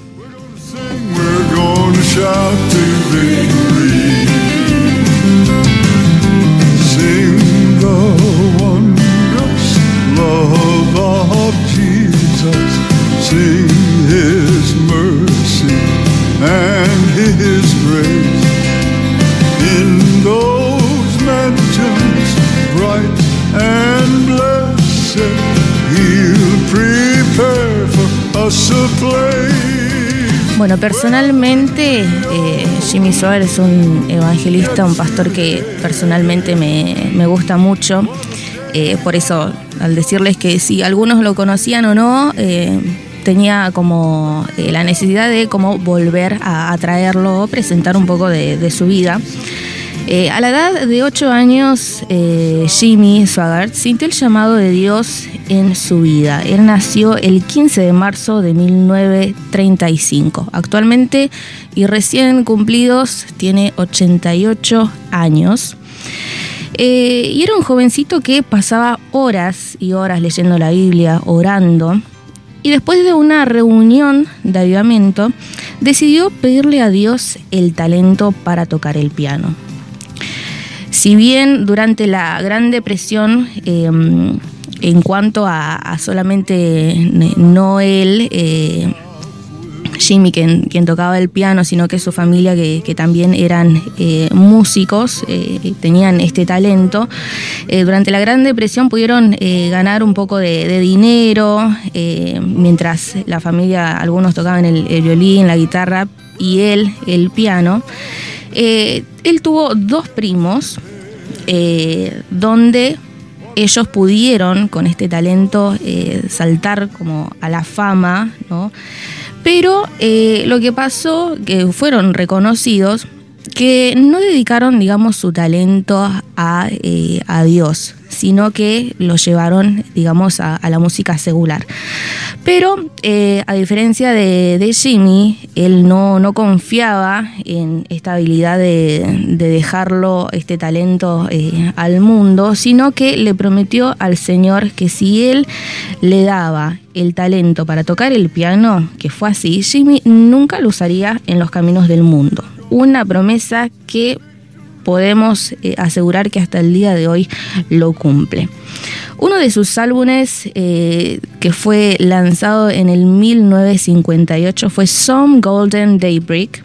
We're shout to victory. Sing the wondrous love of Jesus. Sing His mercy and His grace. In those mansions bright and blessed, He'll prepare for us a place. Bueno, personalmente eh, Jimmy Sawyer es un evangelista, un pastor que personalmente me, me gusta mucho. Eh, por eso, al decirles que si algunos lo conocían o no, eh, tenía como la necesidad de como volver a, a traerlo, presentar un poco de, de su vida. Eh, a la edad de 8 años, eh, Jimmy Swaggart sintió el llamado de Dios en su vida. Él nació el 15 de marzo de 1935. Actualmente y recién cumplidos tiene 88 años. Eh, y era un jovencito que pasaba horas y horas leyendo la Biblia, orando. Y después de una reunión de avivamiento, decidió pedirle a Dios el talento para tocar el piano. Si bien durante la Gran Depresión, eh, en cuanto a, solamente no él, eh, Jimmy quien, quien tocaba el piano, sino que su familia que, también eran eh, músicos, eh, tenían este talento. Eh, durante la Gran Depresión pudieron eh, ganar un poco de, dinero, eh, mientras la familia, algunos tocaban el, el violín, la guitarra y él el piano. Eh, él tuvo dos primos eh, donde ellos pudieron con este talento eh, saltar como a la fama, ¿no? Pero eh, lo que pasó, que fueron reconocidos, que no dedicaron, digamos, su talento a, a Dios, sino que lo llevaron, digamos, a, la música secular. Pero, eh, a diferencia de, Jimmy, él no, no confiaba en esta habilidad de, de dejarlo, este talento, eh, al mundo, sino que le prometió al Señor que si él le daba el talento para tocar el piano, que fue así, Jimmy nunca lo usaría en los caminos del mundo. Una promesa que podemos eh, asegurar que hasta el día de hoy lo cumple. Uno de sus álbumes eh, que fue lanzado en el 1958 fue Some Golden Daybreak.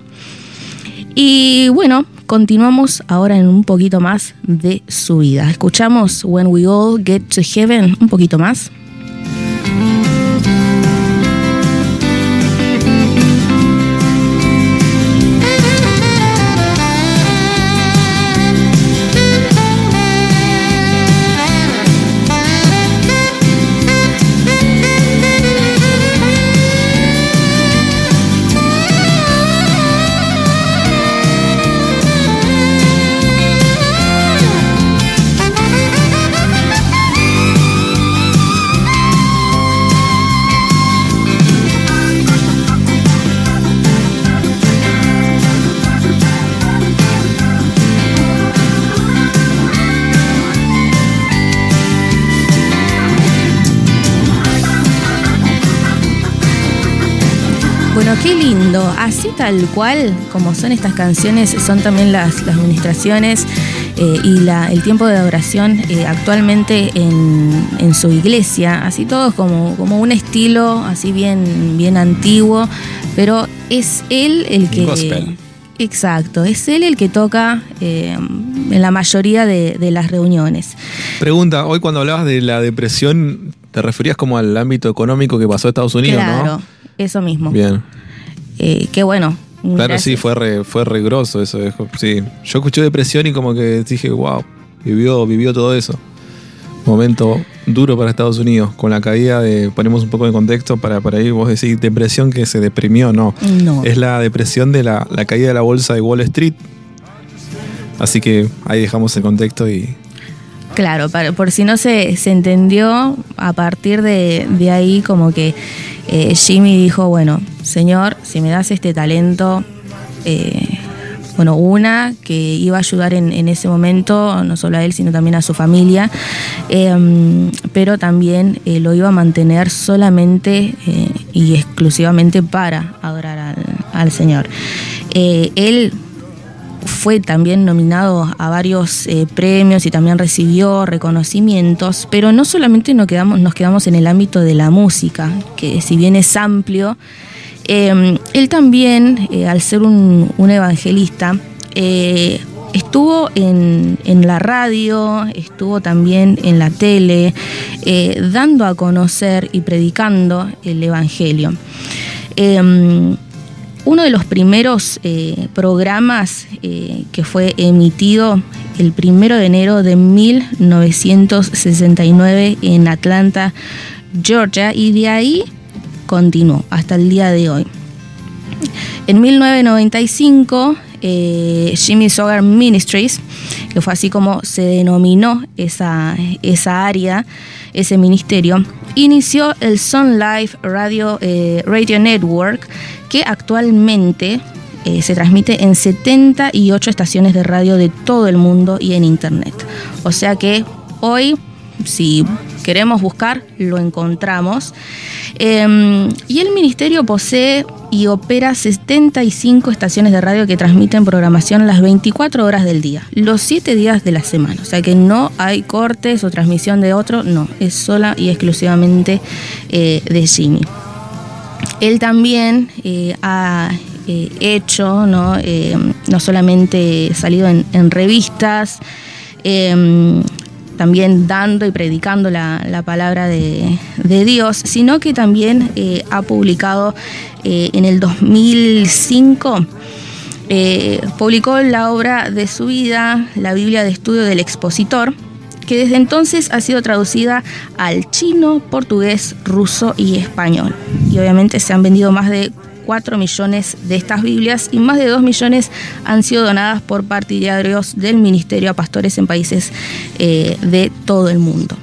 Y bueno, continuamos ahora en un poquito más de su vida. Escuchamos When We All Get to Heaven un poquito más. Así tal cual como son estas canciones, son también las, las ministraciones eh, y la- el tiempo de adoración eh, actualmente en, en su iglesia. Así todo como, como un estilo así bien, bien antiguo, pero es él el que... Gospel. Exacto, es él el que toca eh, en la mayoría de, de las reuniones. Pregunta, hoy cuando hablabas de la depresión, te referías como al ámbito económico que pasó en Estados Unidos, claro, ¿no? eso mismo. Bien. Eh, qué bueno. Claro, Gracias. sí, fue re, fue re grosso eso. es- Sí. Yo escuché depresión y como que dije, wow, vivió, vivió todo eso. Momento duro para Estados Unidos, con la caída de, ponemos un poco de contexto para, para ir, vos decís, depresión que se deprimió, no. No. Es la depresión de la, la caída de la bolsa de Wall Street. Así que ahí dejamos el contexto y Claro, por si no se, se entendió, a partir de, de ahí como que eh, Jimmy dijo, bueno, señor, si me das este talento, eh, bueno, una que iba a ayudar en, en ese momento, no solo a él, sino también a su familia, eh, pero también eh, lo iba a mantener solamente y exclusivamente para adorar al, al Señor. Él fue también nominado a varios eh, premios y también recibió reconocimientos, pero no solamente nos quedamos, en el ámbito de la música, que si bien es amplio, eh, él también, eh, al ser un, evangelista, eh, estuvo en, la radio, estuvo también en la tele, dando a conocer y predicando el Evangelio. Uno de los primeros eh, programas eh, que fue emitido el primero de enero de 1969 en Atlanta, Georgia, y de ahí continuó hasta el día de hoy. En 1995, eh, Jimmy Sogar Ministries, que fue así como se denominó esa, esa área, ese ministerio, inició el Sun Life Radio, eh, Radio Network, que actualmente eh, se transmite en 78 estaciones de radio de todo el mundo y en internet. O sea que hoy, si queremos buscar, lo encontramos. Eh, y el ministerio posee y opera 75 estaciones de radio que transmiten programación las 24 horas del día, los 7 días de la semana. O sea que no hay cortes o transmisión de otro, no, es sola y exclusivamente eh, de Jimmy. él también eh, ha eh, hecho, ¿no? No solamente salido en, en revistas, eh, también dando y predicando la, la palabra de, de Dios, sino que también eh, ha publicado eh, en el 2005, eh, publicó la obra de su vida, la Biblia de Estudio del Expositor, que desde entonces ha sido traducida al chino, portugués, ruso y español. Y obviamente se han vendido más de 4 millones de estas Biblias y más de 2 millones han sido donadas por partidarios del Ministerio a pastores en países eh, de todo el mundo.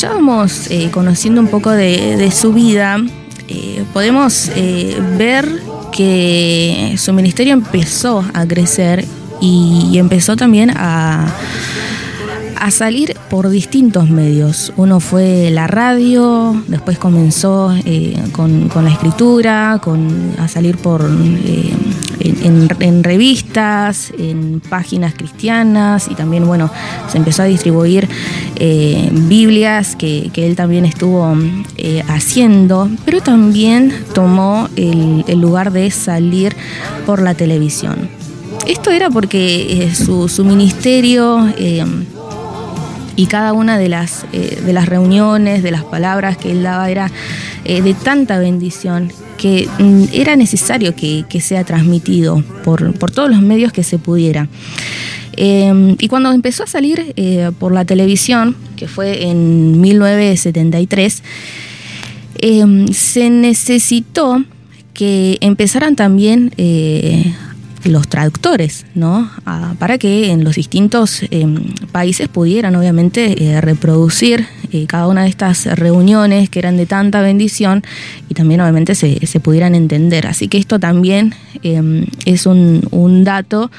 Ya vamos eh, conociendo un poco de, su vida, eh, podemos eh, ver que su ministerio empezó a crecer y, empezó también a, a salir por distintos medios. Uno fue la radio, después comenzó eh, con, la escritura, con, a salir por en, en- revistas, en páginas cristianas y también, bueno, se empezó a distribuir eh, Biblias que, él también estuvo eh, haciendo, pero también tomó el, lugar de salir por la televisión. Esto era porque eh, su, su ministerio y cada una de las, eh, de las reuniones, de las palabras que él daba era eh, de tanta bendición que mm, era necesario que, que sea transmitido por, por todos los medios que se pudiera. Eh, y cuando empezó a salir por la televisión, que fue en 1973, eh, se necesitó que empezaran también los traductores, ¿no? Ah, para que en los distintos eh, países pudieran, obviamente, eh, reproducir eh, cada una de estas reuniones que eran de tanta bendición y también, obviamente, se, se pudieran entender. Así que esto también eh, es un, un dato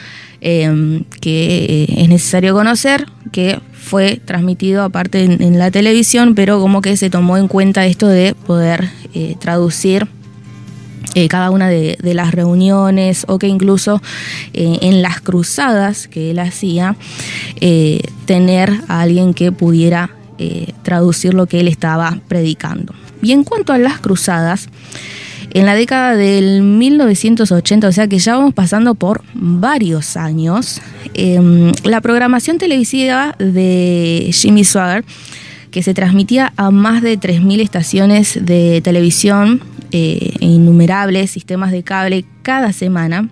eh, que eh, es necesario conocer, que fue transmitido aparte en, en la televisión, pero como que se tomó en cuenta esto de poder eh, traducir eh, cada una de, las reuniones o que incluso eh, en las cruzadas que él hacía, eh, tener a alguien que pudiera traducir lo que él estaba predicando. Y en cuanto a las cruzadas, en la década del 1980, o sea que ya vamos pasando por varios años, eh, la programación televisiva de Jimmy Swagger, que se transmitía a más de 3.000 estaciones de televisión eh, innumerables sistemas de cable cada semana,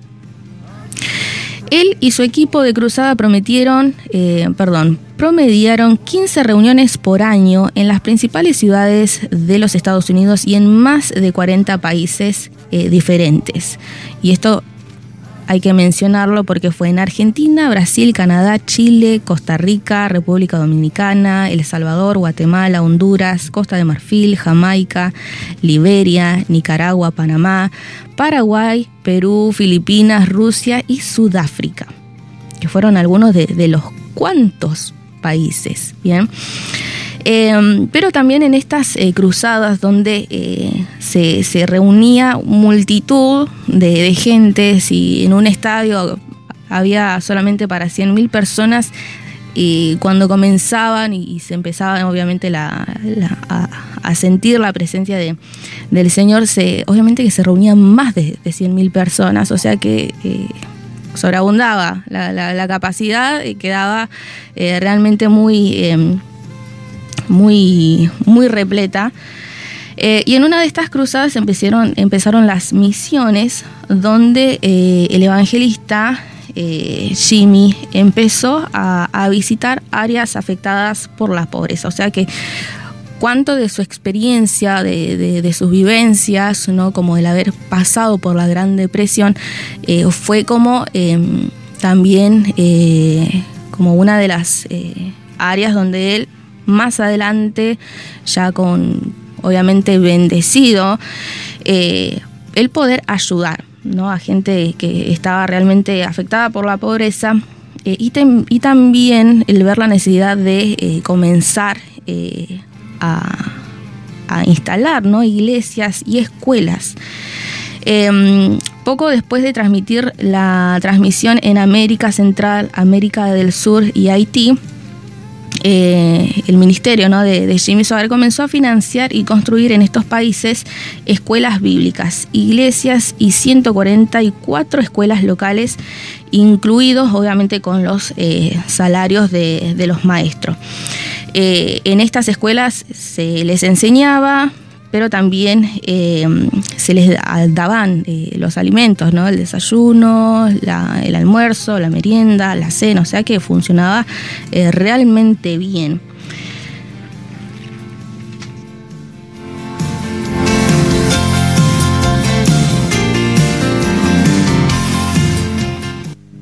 él y su equipo de cruzada prometieron, eh, perdón, promediaron 15 reuniones por año en las principales ciudades de los Estados Unidos y en más de 40 países eh, diferentes. Y esto hay que mencionarlo porque fue en Argentina, Brasil, Canadá, Chile, Costa Rica, República Dominicana, El Salvador, Guatemala, Honduras, Costa de Marfil, Jamaica, Liberia, Nicaragua, Panamá, Paraguay, Perú, Filipinas, Rusia y Sudáfrica, que fueron algunos de, los cuantos países, ¿bien? Eh, pero también en estas eh, cruzadas donde eh, se, reunía multitud de, de gente, si en un estadio había solamente para 100.000 personas, y cuando comenzaban y, se empezaba obviamente a, sentir la presencia de, del Señor, se, obviamente que se reunían más de, de 100.000 personas, o sea que eh, sobreabundaba la, la, capacidad y quedaba realmente muy eh, muy, muy repleta. Eh, y en una de estas cruzadas empezaron, empezaron las misiones donde eh, el evangelista eh, Jimmy empezó a, visitar áreas afectadas por la pobreza. O sea que cuánto de su experiencia, de, de, de sus vivencias, ¿no? como el haber pasado por la Gran Depresión, fue como em, también como una de las áreas donde él más adelante, ya con obviamente bendecido, eh, el poder ayudar ¿no? a gente que estaba realmente afectada por la pobreza eh, y, también el ver la necesidad de eh, comenzar a, a, instalar ¿no? iglesias y escuelas. Em, poco después de transmitir la transmisión en América Central, América del Sur y Haití, eh, el ministerio ¿no? de, Jimmy Sogar comenzó a financiar y construir en estos países escuelas bíblicas, iglesias y 144 escuelas locales, incluidos obviamente con los eh, salarios de, de, los maestros. Eh, en estas escuelas se les enseñaba pero también eh, se les daban eh, los alimentos, ¿no? El desayuno, el almuerzo, la merienda, la cena, o sea que funcionaba eh, realmente bien.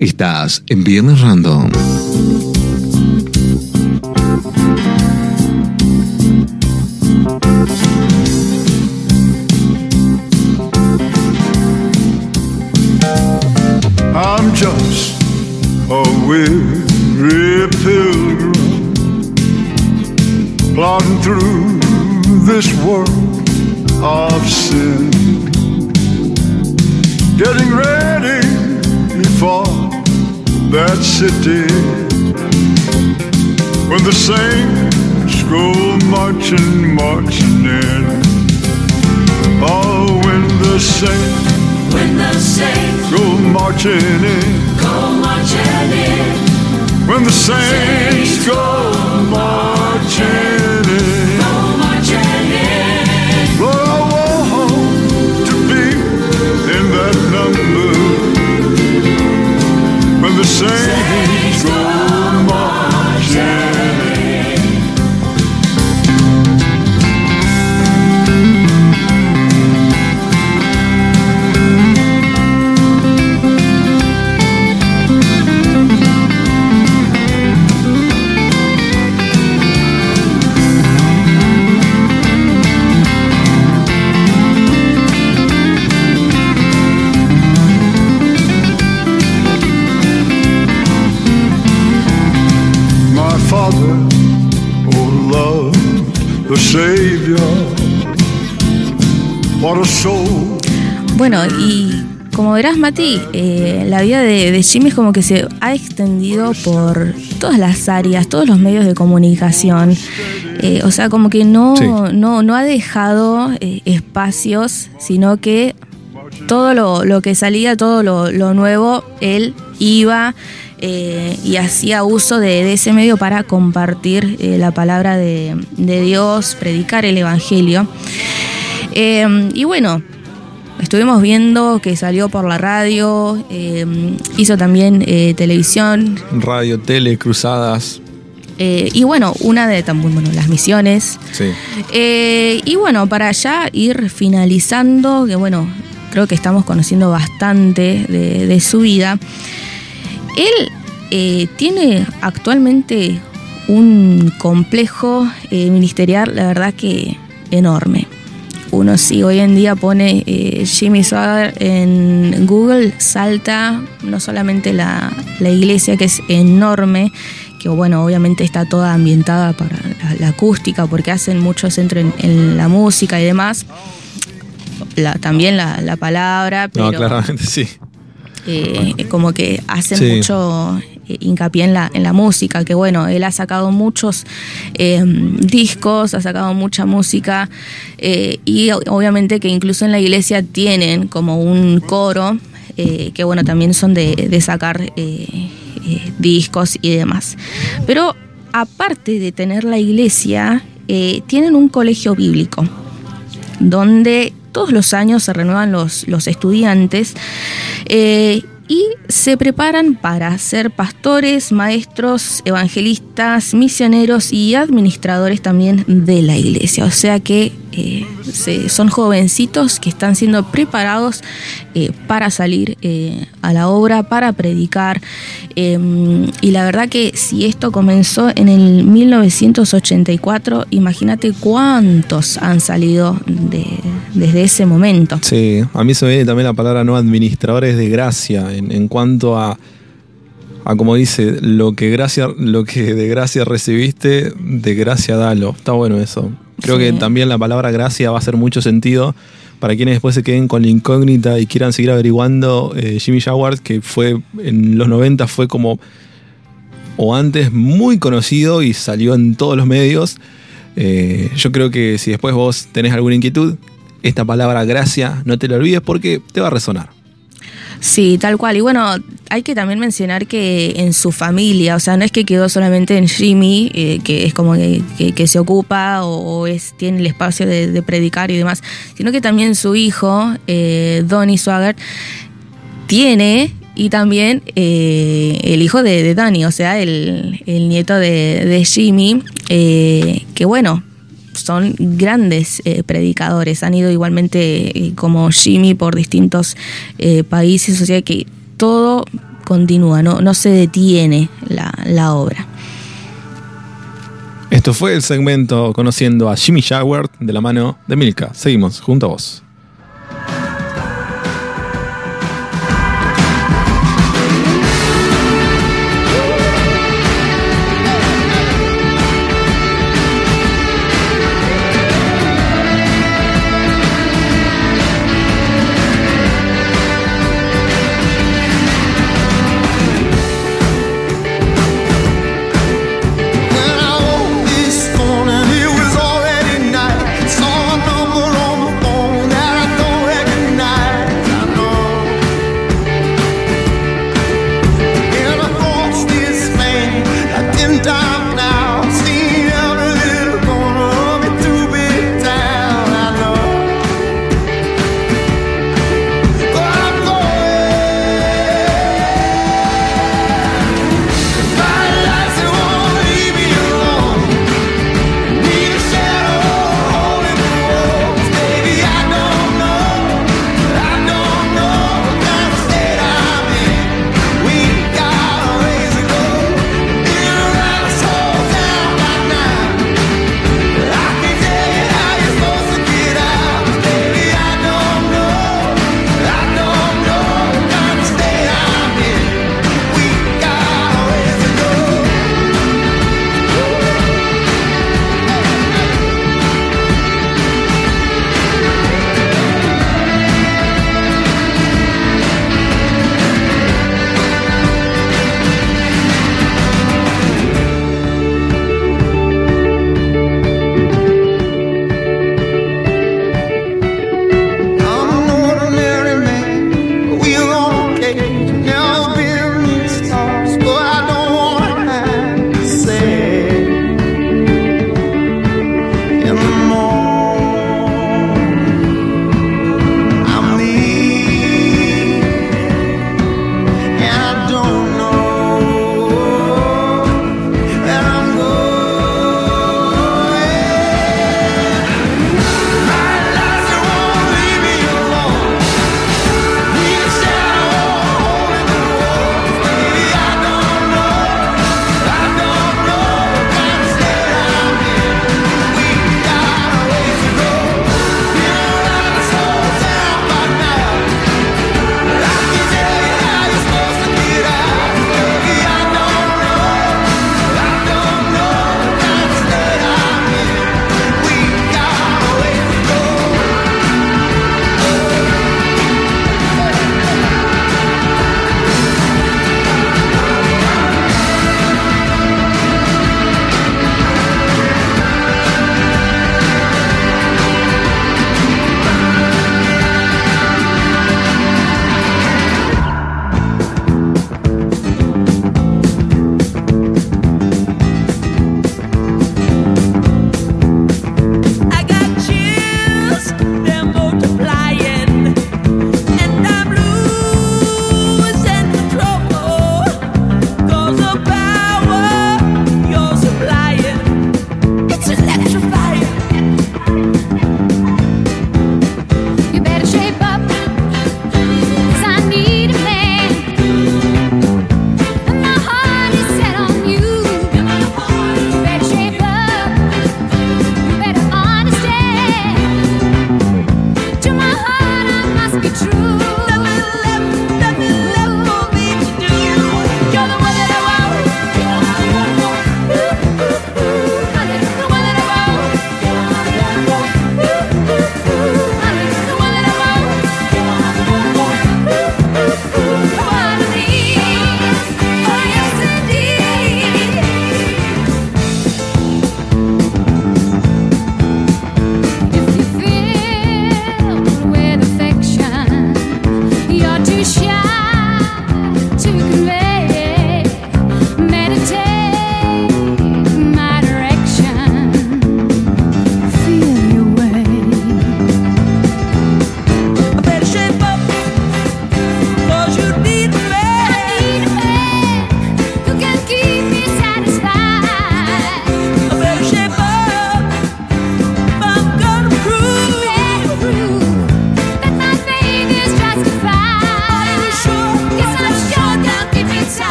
Estás en Viernes Random. Just a weary pilgrim plodding through this world of sin, getting ready for that city when the saints go marching, marching in. Oh, when the saints when the saints go marching in, go marching in. When the saints, go marching in, go marching in. Oh, I want to be in that number. When the saints. Bueno, y como verás, Mati, eh, la vida de, de Jimmy es como que se ha extendido por todas las áreas, todos los medios de comunicación. Eh, o sea, como que no, Sí. no, no ha dejado eh, espacios, sino que todo lo, lo que salía, todo lo, lo nuevo, él iba y hacía uso de, de ese medio para compartir la palabra de, de Dios, predicar el Evangelio. Eh, y bueno, estuvimos viendo que salió por la radio, eh, hizo también eh, televisión, Radio, tele, cruzadas. eh, y bueno, una de también, bueno, las misiones. Sí. Eh, y bueno, para ya ir finalizando, que bueno, creo que estamos conociendo bastante de, de su vida. Él eh, tiene actualmente un complejo ministerial, la verdad que enorme. Uno si hoy en día pone eh, Jimmy Swagger en Google, salta no solamente la, la iglesia que es enorme, que bueno, obviamente está toda ambientada para la, la acústica, porque hacen mucho centro en, en la música y demás. La- también la, la palabra, pero No, claramente sí. eh, como que hacen Sí. mucho hincapié en la, en la música, que bueno, él ha sacado muchos eh, discos, ha sacado mucha música eh, y obviamente que incluso en la iglesia tienen como un coro, eh, que bueno, también son de, de sacar eh, eh, discos y demás. Pero aparte de tener la iglesia, eh, tienen un colegio bíblico donde todos los años se renuevan los, los estudiantes eh, y se preparan para ser pastores, maestros, evangelistas, misioneros y administradores también de la iglesia. O sea que eh, son jovencitos que están siendo preparados eh, para salir eh, a la obra, para predicar. Y la verdad que si esto comenzó en el 1984, imagínate cuántos han salido de- desde ese momento. Sí, a mí se me viene también la palabra no administradores de gracia en, en cuanto a, a como dice, lo que gracia, lo que de gracia recibiste, de gracia dalo. Está bueno eso. Creo Sí. que también la palabra gracia va a hacer mucho sentido para quienes después se queden con la incógnita y quieran seguir averiguando eh, Jimmy Jaguar, que fue en los 90 fue como o antes muy conocido y salió en todos los medios. Eh, yo creo que si después vos tenés alguna inquietud, esta palabra gracia no te la olvides porque te va a resonar. Sí, tal cual. Y bueno, hay que también mencionar que en su familia, o sea, no es que quedó solamente en Jimmy, eh, que es como que, que- que se ocupa o, es, tiene el espacio de, predicar y demás, sino que también su hijo, eh, Donnie Swagger, tiene y también eh, el hijo de, de Danny, o sea, el, el nieto de, de Jimmy, eh, que bueno, son grandes eh, predicadores, han ido igualmente eh, como Jimmy por distintos eh, países, o sea que todo continúa, no, no se detiene la, la obra. Esto fue el segmento conociendo a Jimmy Jaguar de la mano de Milka. Seguimos junto a vos.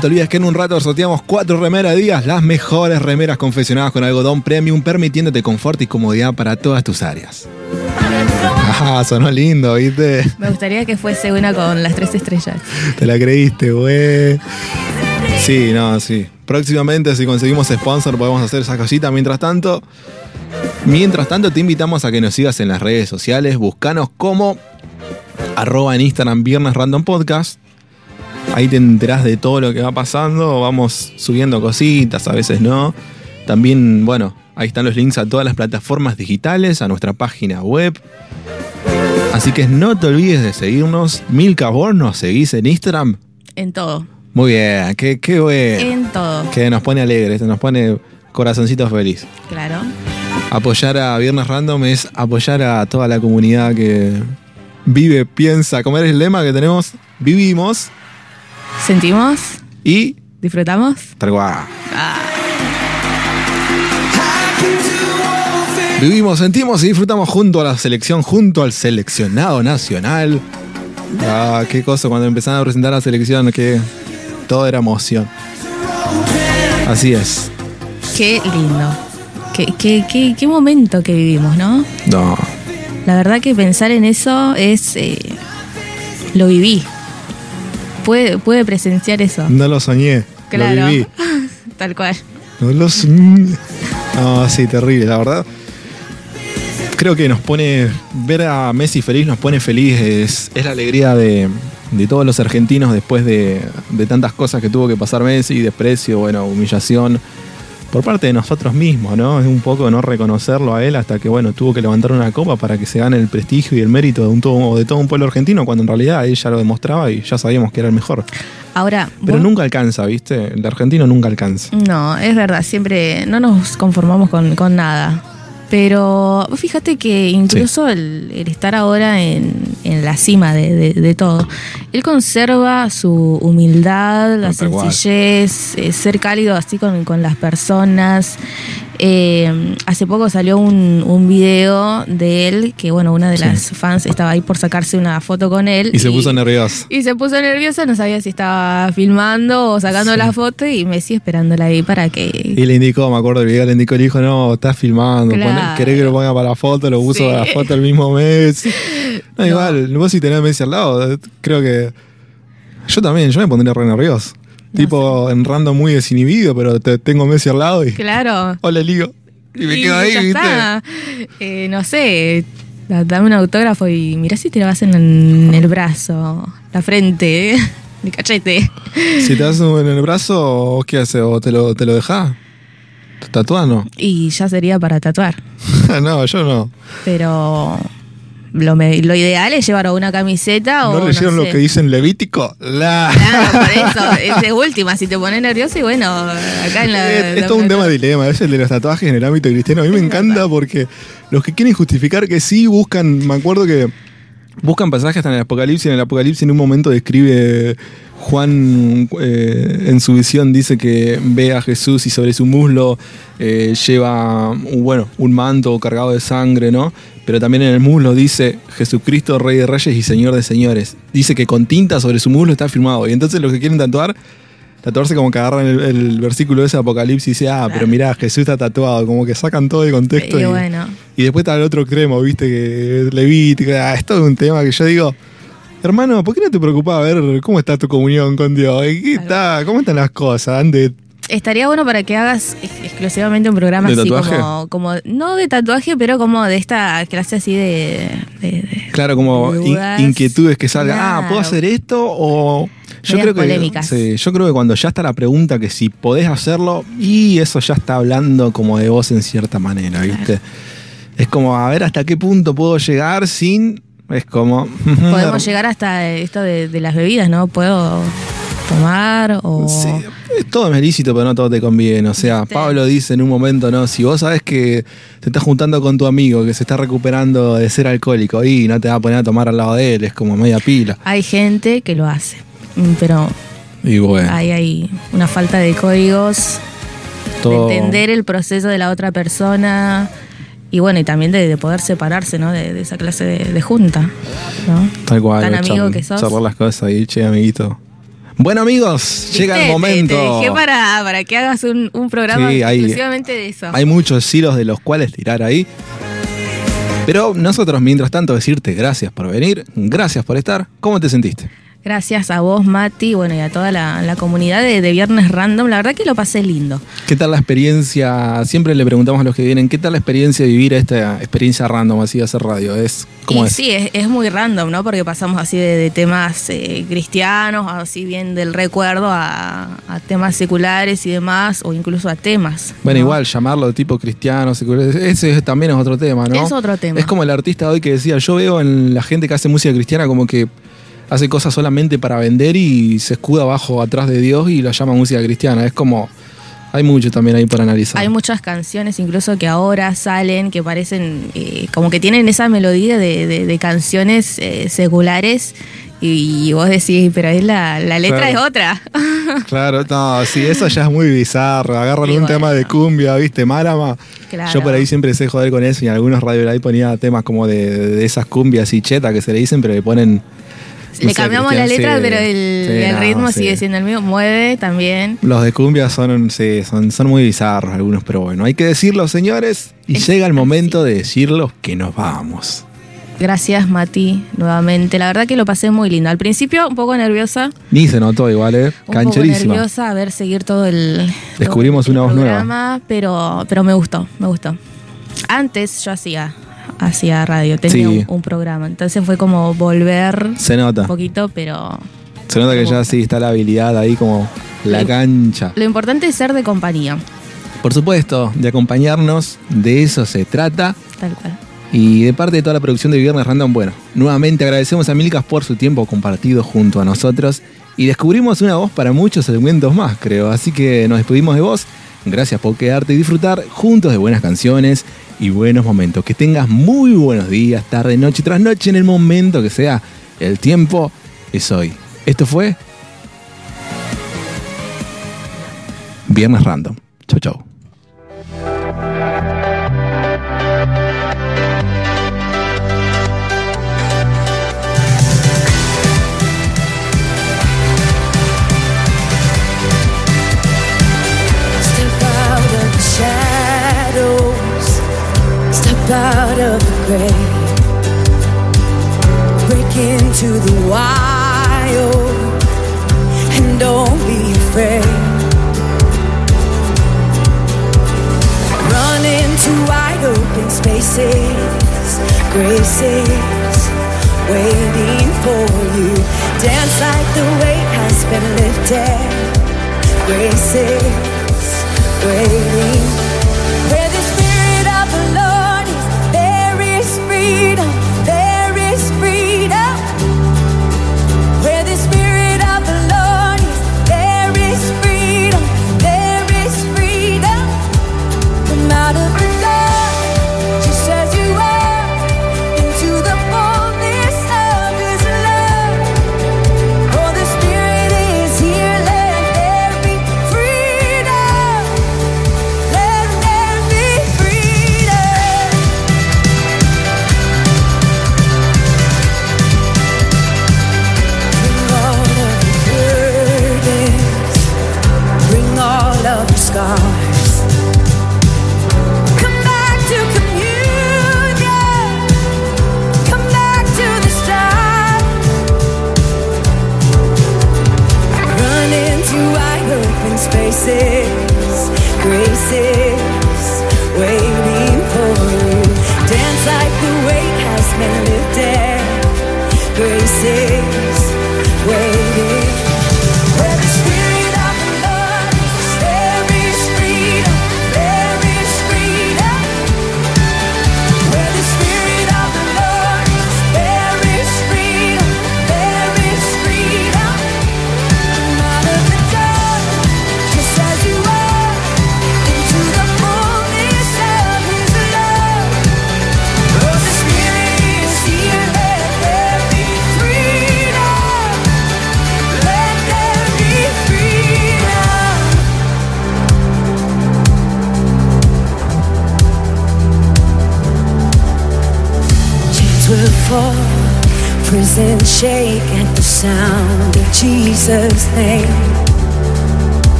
Te olvides que en un rato sorteamos cuatro remeras días, las mejores remeras confeccionadas con algodón premium, permitiéndote confort y comodidad para todas tus áreas. Ah, sonó lindo, ¿viste? Me gustaría que fuese una con las tres estrellas. Te la creíste, güey. Sí, no, sí. Próximamente, si conseguimos sponsor, podemos hacer esa cosita. Mientras tanto, mientras tanto, te invitamos a que nos sigas en las redes sociales. Buscanos como arroba en Instagram Viernes Random Podcast. Ahí te enterás de todo lo que va pasando. Vamos subiendo cositas, a veces no. También, bueno, ahí están los links a todas las plataformas digitales, a nuestra página web. Así que no te olvides de seguirnos. Milka, vos nos seguís en Instagram. En todo. Muy bien, qué, qué bueno. En todo. Que nos pone alegres, nos pone corazoncito feliz. Claro. Apoyar a Viernes Random es apoyar a toda la comunidad que vive, piensa, como era el lema que tenemos, vivimos ¿Sentimos? y ¿Disfrutamos? tal cual. Vivimos, sentimos y disfrutamos junto a la selección, junto al seleccionado nacional. Ah, qué cosa cuando empezaron a presentar la selección, que todo era emoción. Así es. Qué lindo. Qué, qué, qué, qué momento que vivimos, ¿no? No. La verdad que pensar en eso es... eh, lo viví. Puede, puede presenciar eso. No lo soñé. Claro. Lo viví. Tal cual. No lo soñé. No, sí, terrible, la verdad. Creo que nos pone. Ver a Messi feliz nos pone feliz. Es, es la alegría de, de todos los argentinos después de, de tantas cosas que tuvo que pasar Messi, desprecio, bueno, humillación. Por parte de nosotros mismos, ¿no? Es un poco no reconocerlo a él hasta que, bueno, tuvo que levantar una copa para que se gane el prestigio y el mérito de, un todo, de todo un pueblo argentino, cuando en realidad él ya lo demostraba y ya sabíamos que era el mejor. Ahora, Pero vos- nunca alcanza, ¿viste? El argentino nunca alcanza. No, es verdad, siempre no nos conformamos con, con nada. Pero fíjate que incluso el, el estar ahora en, en la cima de, de- de todo, él conserva su humildad, la No, sencillez, eh, ser cálido así con, con las personas. Eh, hace poco salió un, un video de él que, bueno, una de Sí. las fans estaba ahí por sacarse una foto con él. Y se puso nervioso. Y se puso nerviosa, no sabía si estaba filmando o sacando Sí. la foto y Messi esperándola ahí para que... Y le indicó, me acuerdo del video, le indicó, le dijo, no, estás filmando, Claro. querés que lo ponga para la foto, lo puso Sí. para la foto el mismo mes. No, igual, vos si tenés a Messi al lado, creo que... Yo también, yo me pondría re nervioso. Tipo, en random muy desinhibido, pero te, tengo Messi al lado y... Claro. Hola, Ligo. Y me Y quedo ahí, ya ¿viste? está. Eh, no sé, da- dame un autógrafo y mirá si te lo vas en, el brazo, la frente, el cachete. Si te das en el brazo, ¿vos ¿qué haces? ¿O te lo, te lo dejás? ¿Te tatuás no? Y ya sería para tatuar. no, yo no. Pero lo, me- lo ideal es llevar una camiseta o. ¿No leyeron sé. lo que dice en Levítico? La... Claro, por eso, es de última, si te pones nervioso y bueno, acá en la... Es, es todo un tema de dilema, es el de los tatuajes en el ámbito cristiano. A mí me encanta porque los que quieren justificar que sí buscan, me acuerdo que buscan pasajes hasta en el Apocalipsis. En el Apocalipsis en un momento describe Juan eh, en su visión, dice que ve a Jesús y sobre su muslo eh, lleva bueno, un manto cargado de sangre, ¿no? Pero también en el muslo dice Jesucristo, Rey de Reyes y Señor de Señores. Dice que con tinta sobre su muslo está firmado. Y entonces los que quieren tatuar Tatuarse como que agarran el, el versículo de ese apocalipsis y dice, ah, pero mirá, Jesús está tatuado, como que sacan todo de contexto. Y y, bueno, y después está el otro extremo, viste, que es Levítico, ah, es todo un tema que yo digo, hermano, ¿por qué no te preocupas a ver cómo está tu comunión con Dios? ¿Y ¿Qué está? ¿Cómo están las cosas? Antes, estaría bueno para que hagas ex- exclusivamente un programa ¿De así tatuaje? como, como, no de tatuaje, pero como de esta clase así de... de- de- claro, como in- inquietudes que salgan, ah, ¿puedo Claro. hacer esto? O yo creo que polémicas. sí, yo creo que cuando ya está la pregunta que si podés hacerlo, y eso ya está hablando como de vos en cierta manera, ¿viste? Es como a ver hasta qué punto puedo llegar sin es como Podemos llegar hasta esto de, de las bebidas, ¿no? ¿Puedo tomar o...? todo es lícito, pero no todo te conviene. O sea, Pablo dice en un momento, ¿no? Si vos sabes que te estás juntando con tu amigo que se está recuperando de ser alcohólico y no te va a poner a tomar al lado de él, es como media pila. Hay gente que lo hace, pero Y bueno, hay, hay una falta de códigos, todo. de entender el proceso de la otra persona y bueno, y también de, de poder separarse, ¿no? De, de esa clase de, de junta, ¿no? Tal cual. tan amigo que sos. Charlar las cosas che, amiguito. Bueno amigos, llega el te- momento. Te, dejé para, para que hagas un, un programa Sí, hay- exclusivamente de eso. Hay muchos hilos de los cuales tirar ahí. Pero nosotros, mientras tanto, decirte gracias por venir, gracias por estar. ¿Cómo te sentiste? Gracias a vos, Mati, bueno, y a toda la, la comunidad de, de Viernes Random. La verdad que lo pasé lindo. ¿Qué tal la experiencia? Siempre le preguntamos a los que vienen, ¿qué tal la experiencia de vivir esta experiencia random así de hacer radio? Es ¿Cómo y es? sí, es, es muy random, ¿no? Porque pasamos así de, de temas eh, cristianos, así bien del recuerdo, a, a temas seculares y demás, o incluso a temas. Bueno, igual llamarlo tipo cristiano, secular, ese es- también es otro tema, ¿no? Es otro tema. Es como el artista de hoy que decía, yo veo en la gente que hace música cristiana como que hace cosas solamente para vender y se escuda abajo atrás de Dios y la llama música cristiana. Es como, hay mucho también ahí para analizar. Hay muchas canciones incluso que ahora salen que parecen eh, como que tienen esa melodía de, de- de canciones eh, seculares y, vos decís, pero es la, la letra Claro. es otra. Claro, no, sí, eso ya es muy bizarro. Agarran un bueno. tema de cumbia, ¿viste? Marama. Claro. Yo por ahí siempre sé joder con eso y en algunos radios ahí ponía temas como de, de esas cumbias y cheta que se le dicen, pero le ponen. Le cambiamos la letra, sí. pero el, Sí, el no, ritmo sí. sigue siendo el mismo. Mueve también. Los de cumbia son, sí, son, son muy bizarros algunos, pero bueno, hay que decirlo, señores. Y llega el momento de decirlo que nos vamos. Gracias, Mati, nuevamente. La verdad que lo pasé muy lindo. Al principio un poco nerviosa. Ni se notó igual, ¿eh? Un Cancherísima. poco nerviosa a ver seguir todo el, Descubrimos una voz nueva. programa, pero, pero me gustó, me gustó. Antes yo hacía, hacía radio, tenía Sí. un, un programa, entonces fue como volver Se nota. un poquito, pero Se nota que ya sí está la habilidad ahí como la cancha. lo importante es ser de compañía, Por supuesto, de acompañarnos, de eso se trata. tal cual. Y de parte de toda la producción de Viernes Random, bueno, nuevamente agradecemos a Milkas por su tiempo compartido junto a nosotros y descubrimos una voz para muchos segmentos más, creo. Así que nos despedimos de vos. Gracias por quedarte y disfrutar juntos de buenas canciones y buenos momentos. Que tengas muy buenos días, tarde, noche tras noche en el momento que sea. El tiempo es hoy. Esto fue Viernes Random. Chau, chau. Out of the grave, break into the wild, and don't be afraid. Run into wide open spaces, graces waiting for you. Dance like the weight has been lifted graces waiting. Freedom,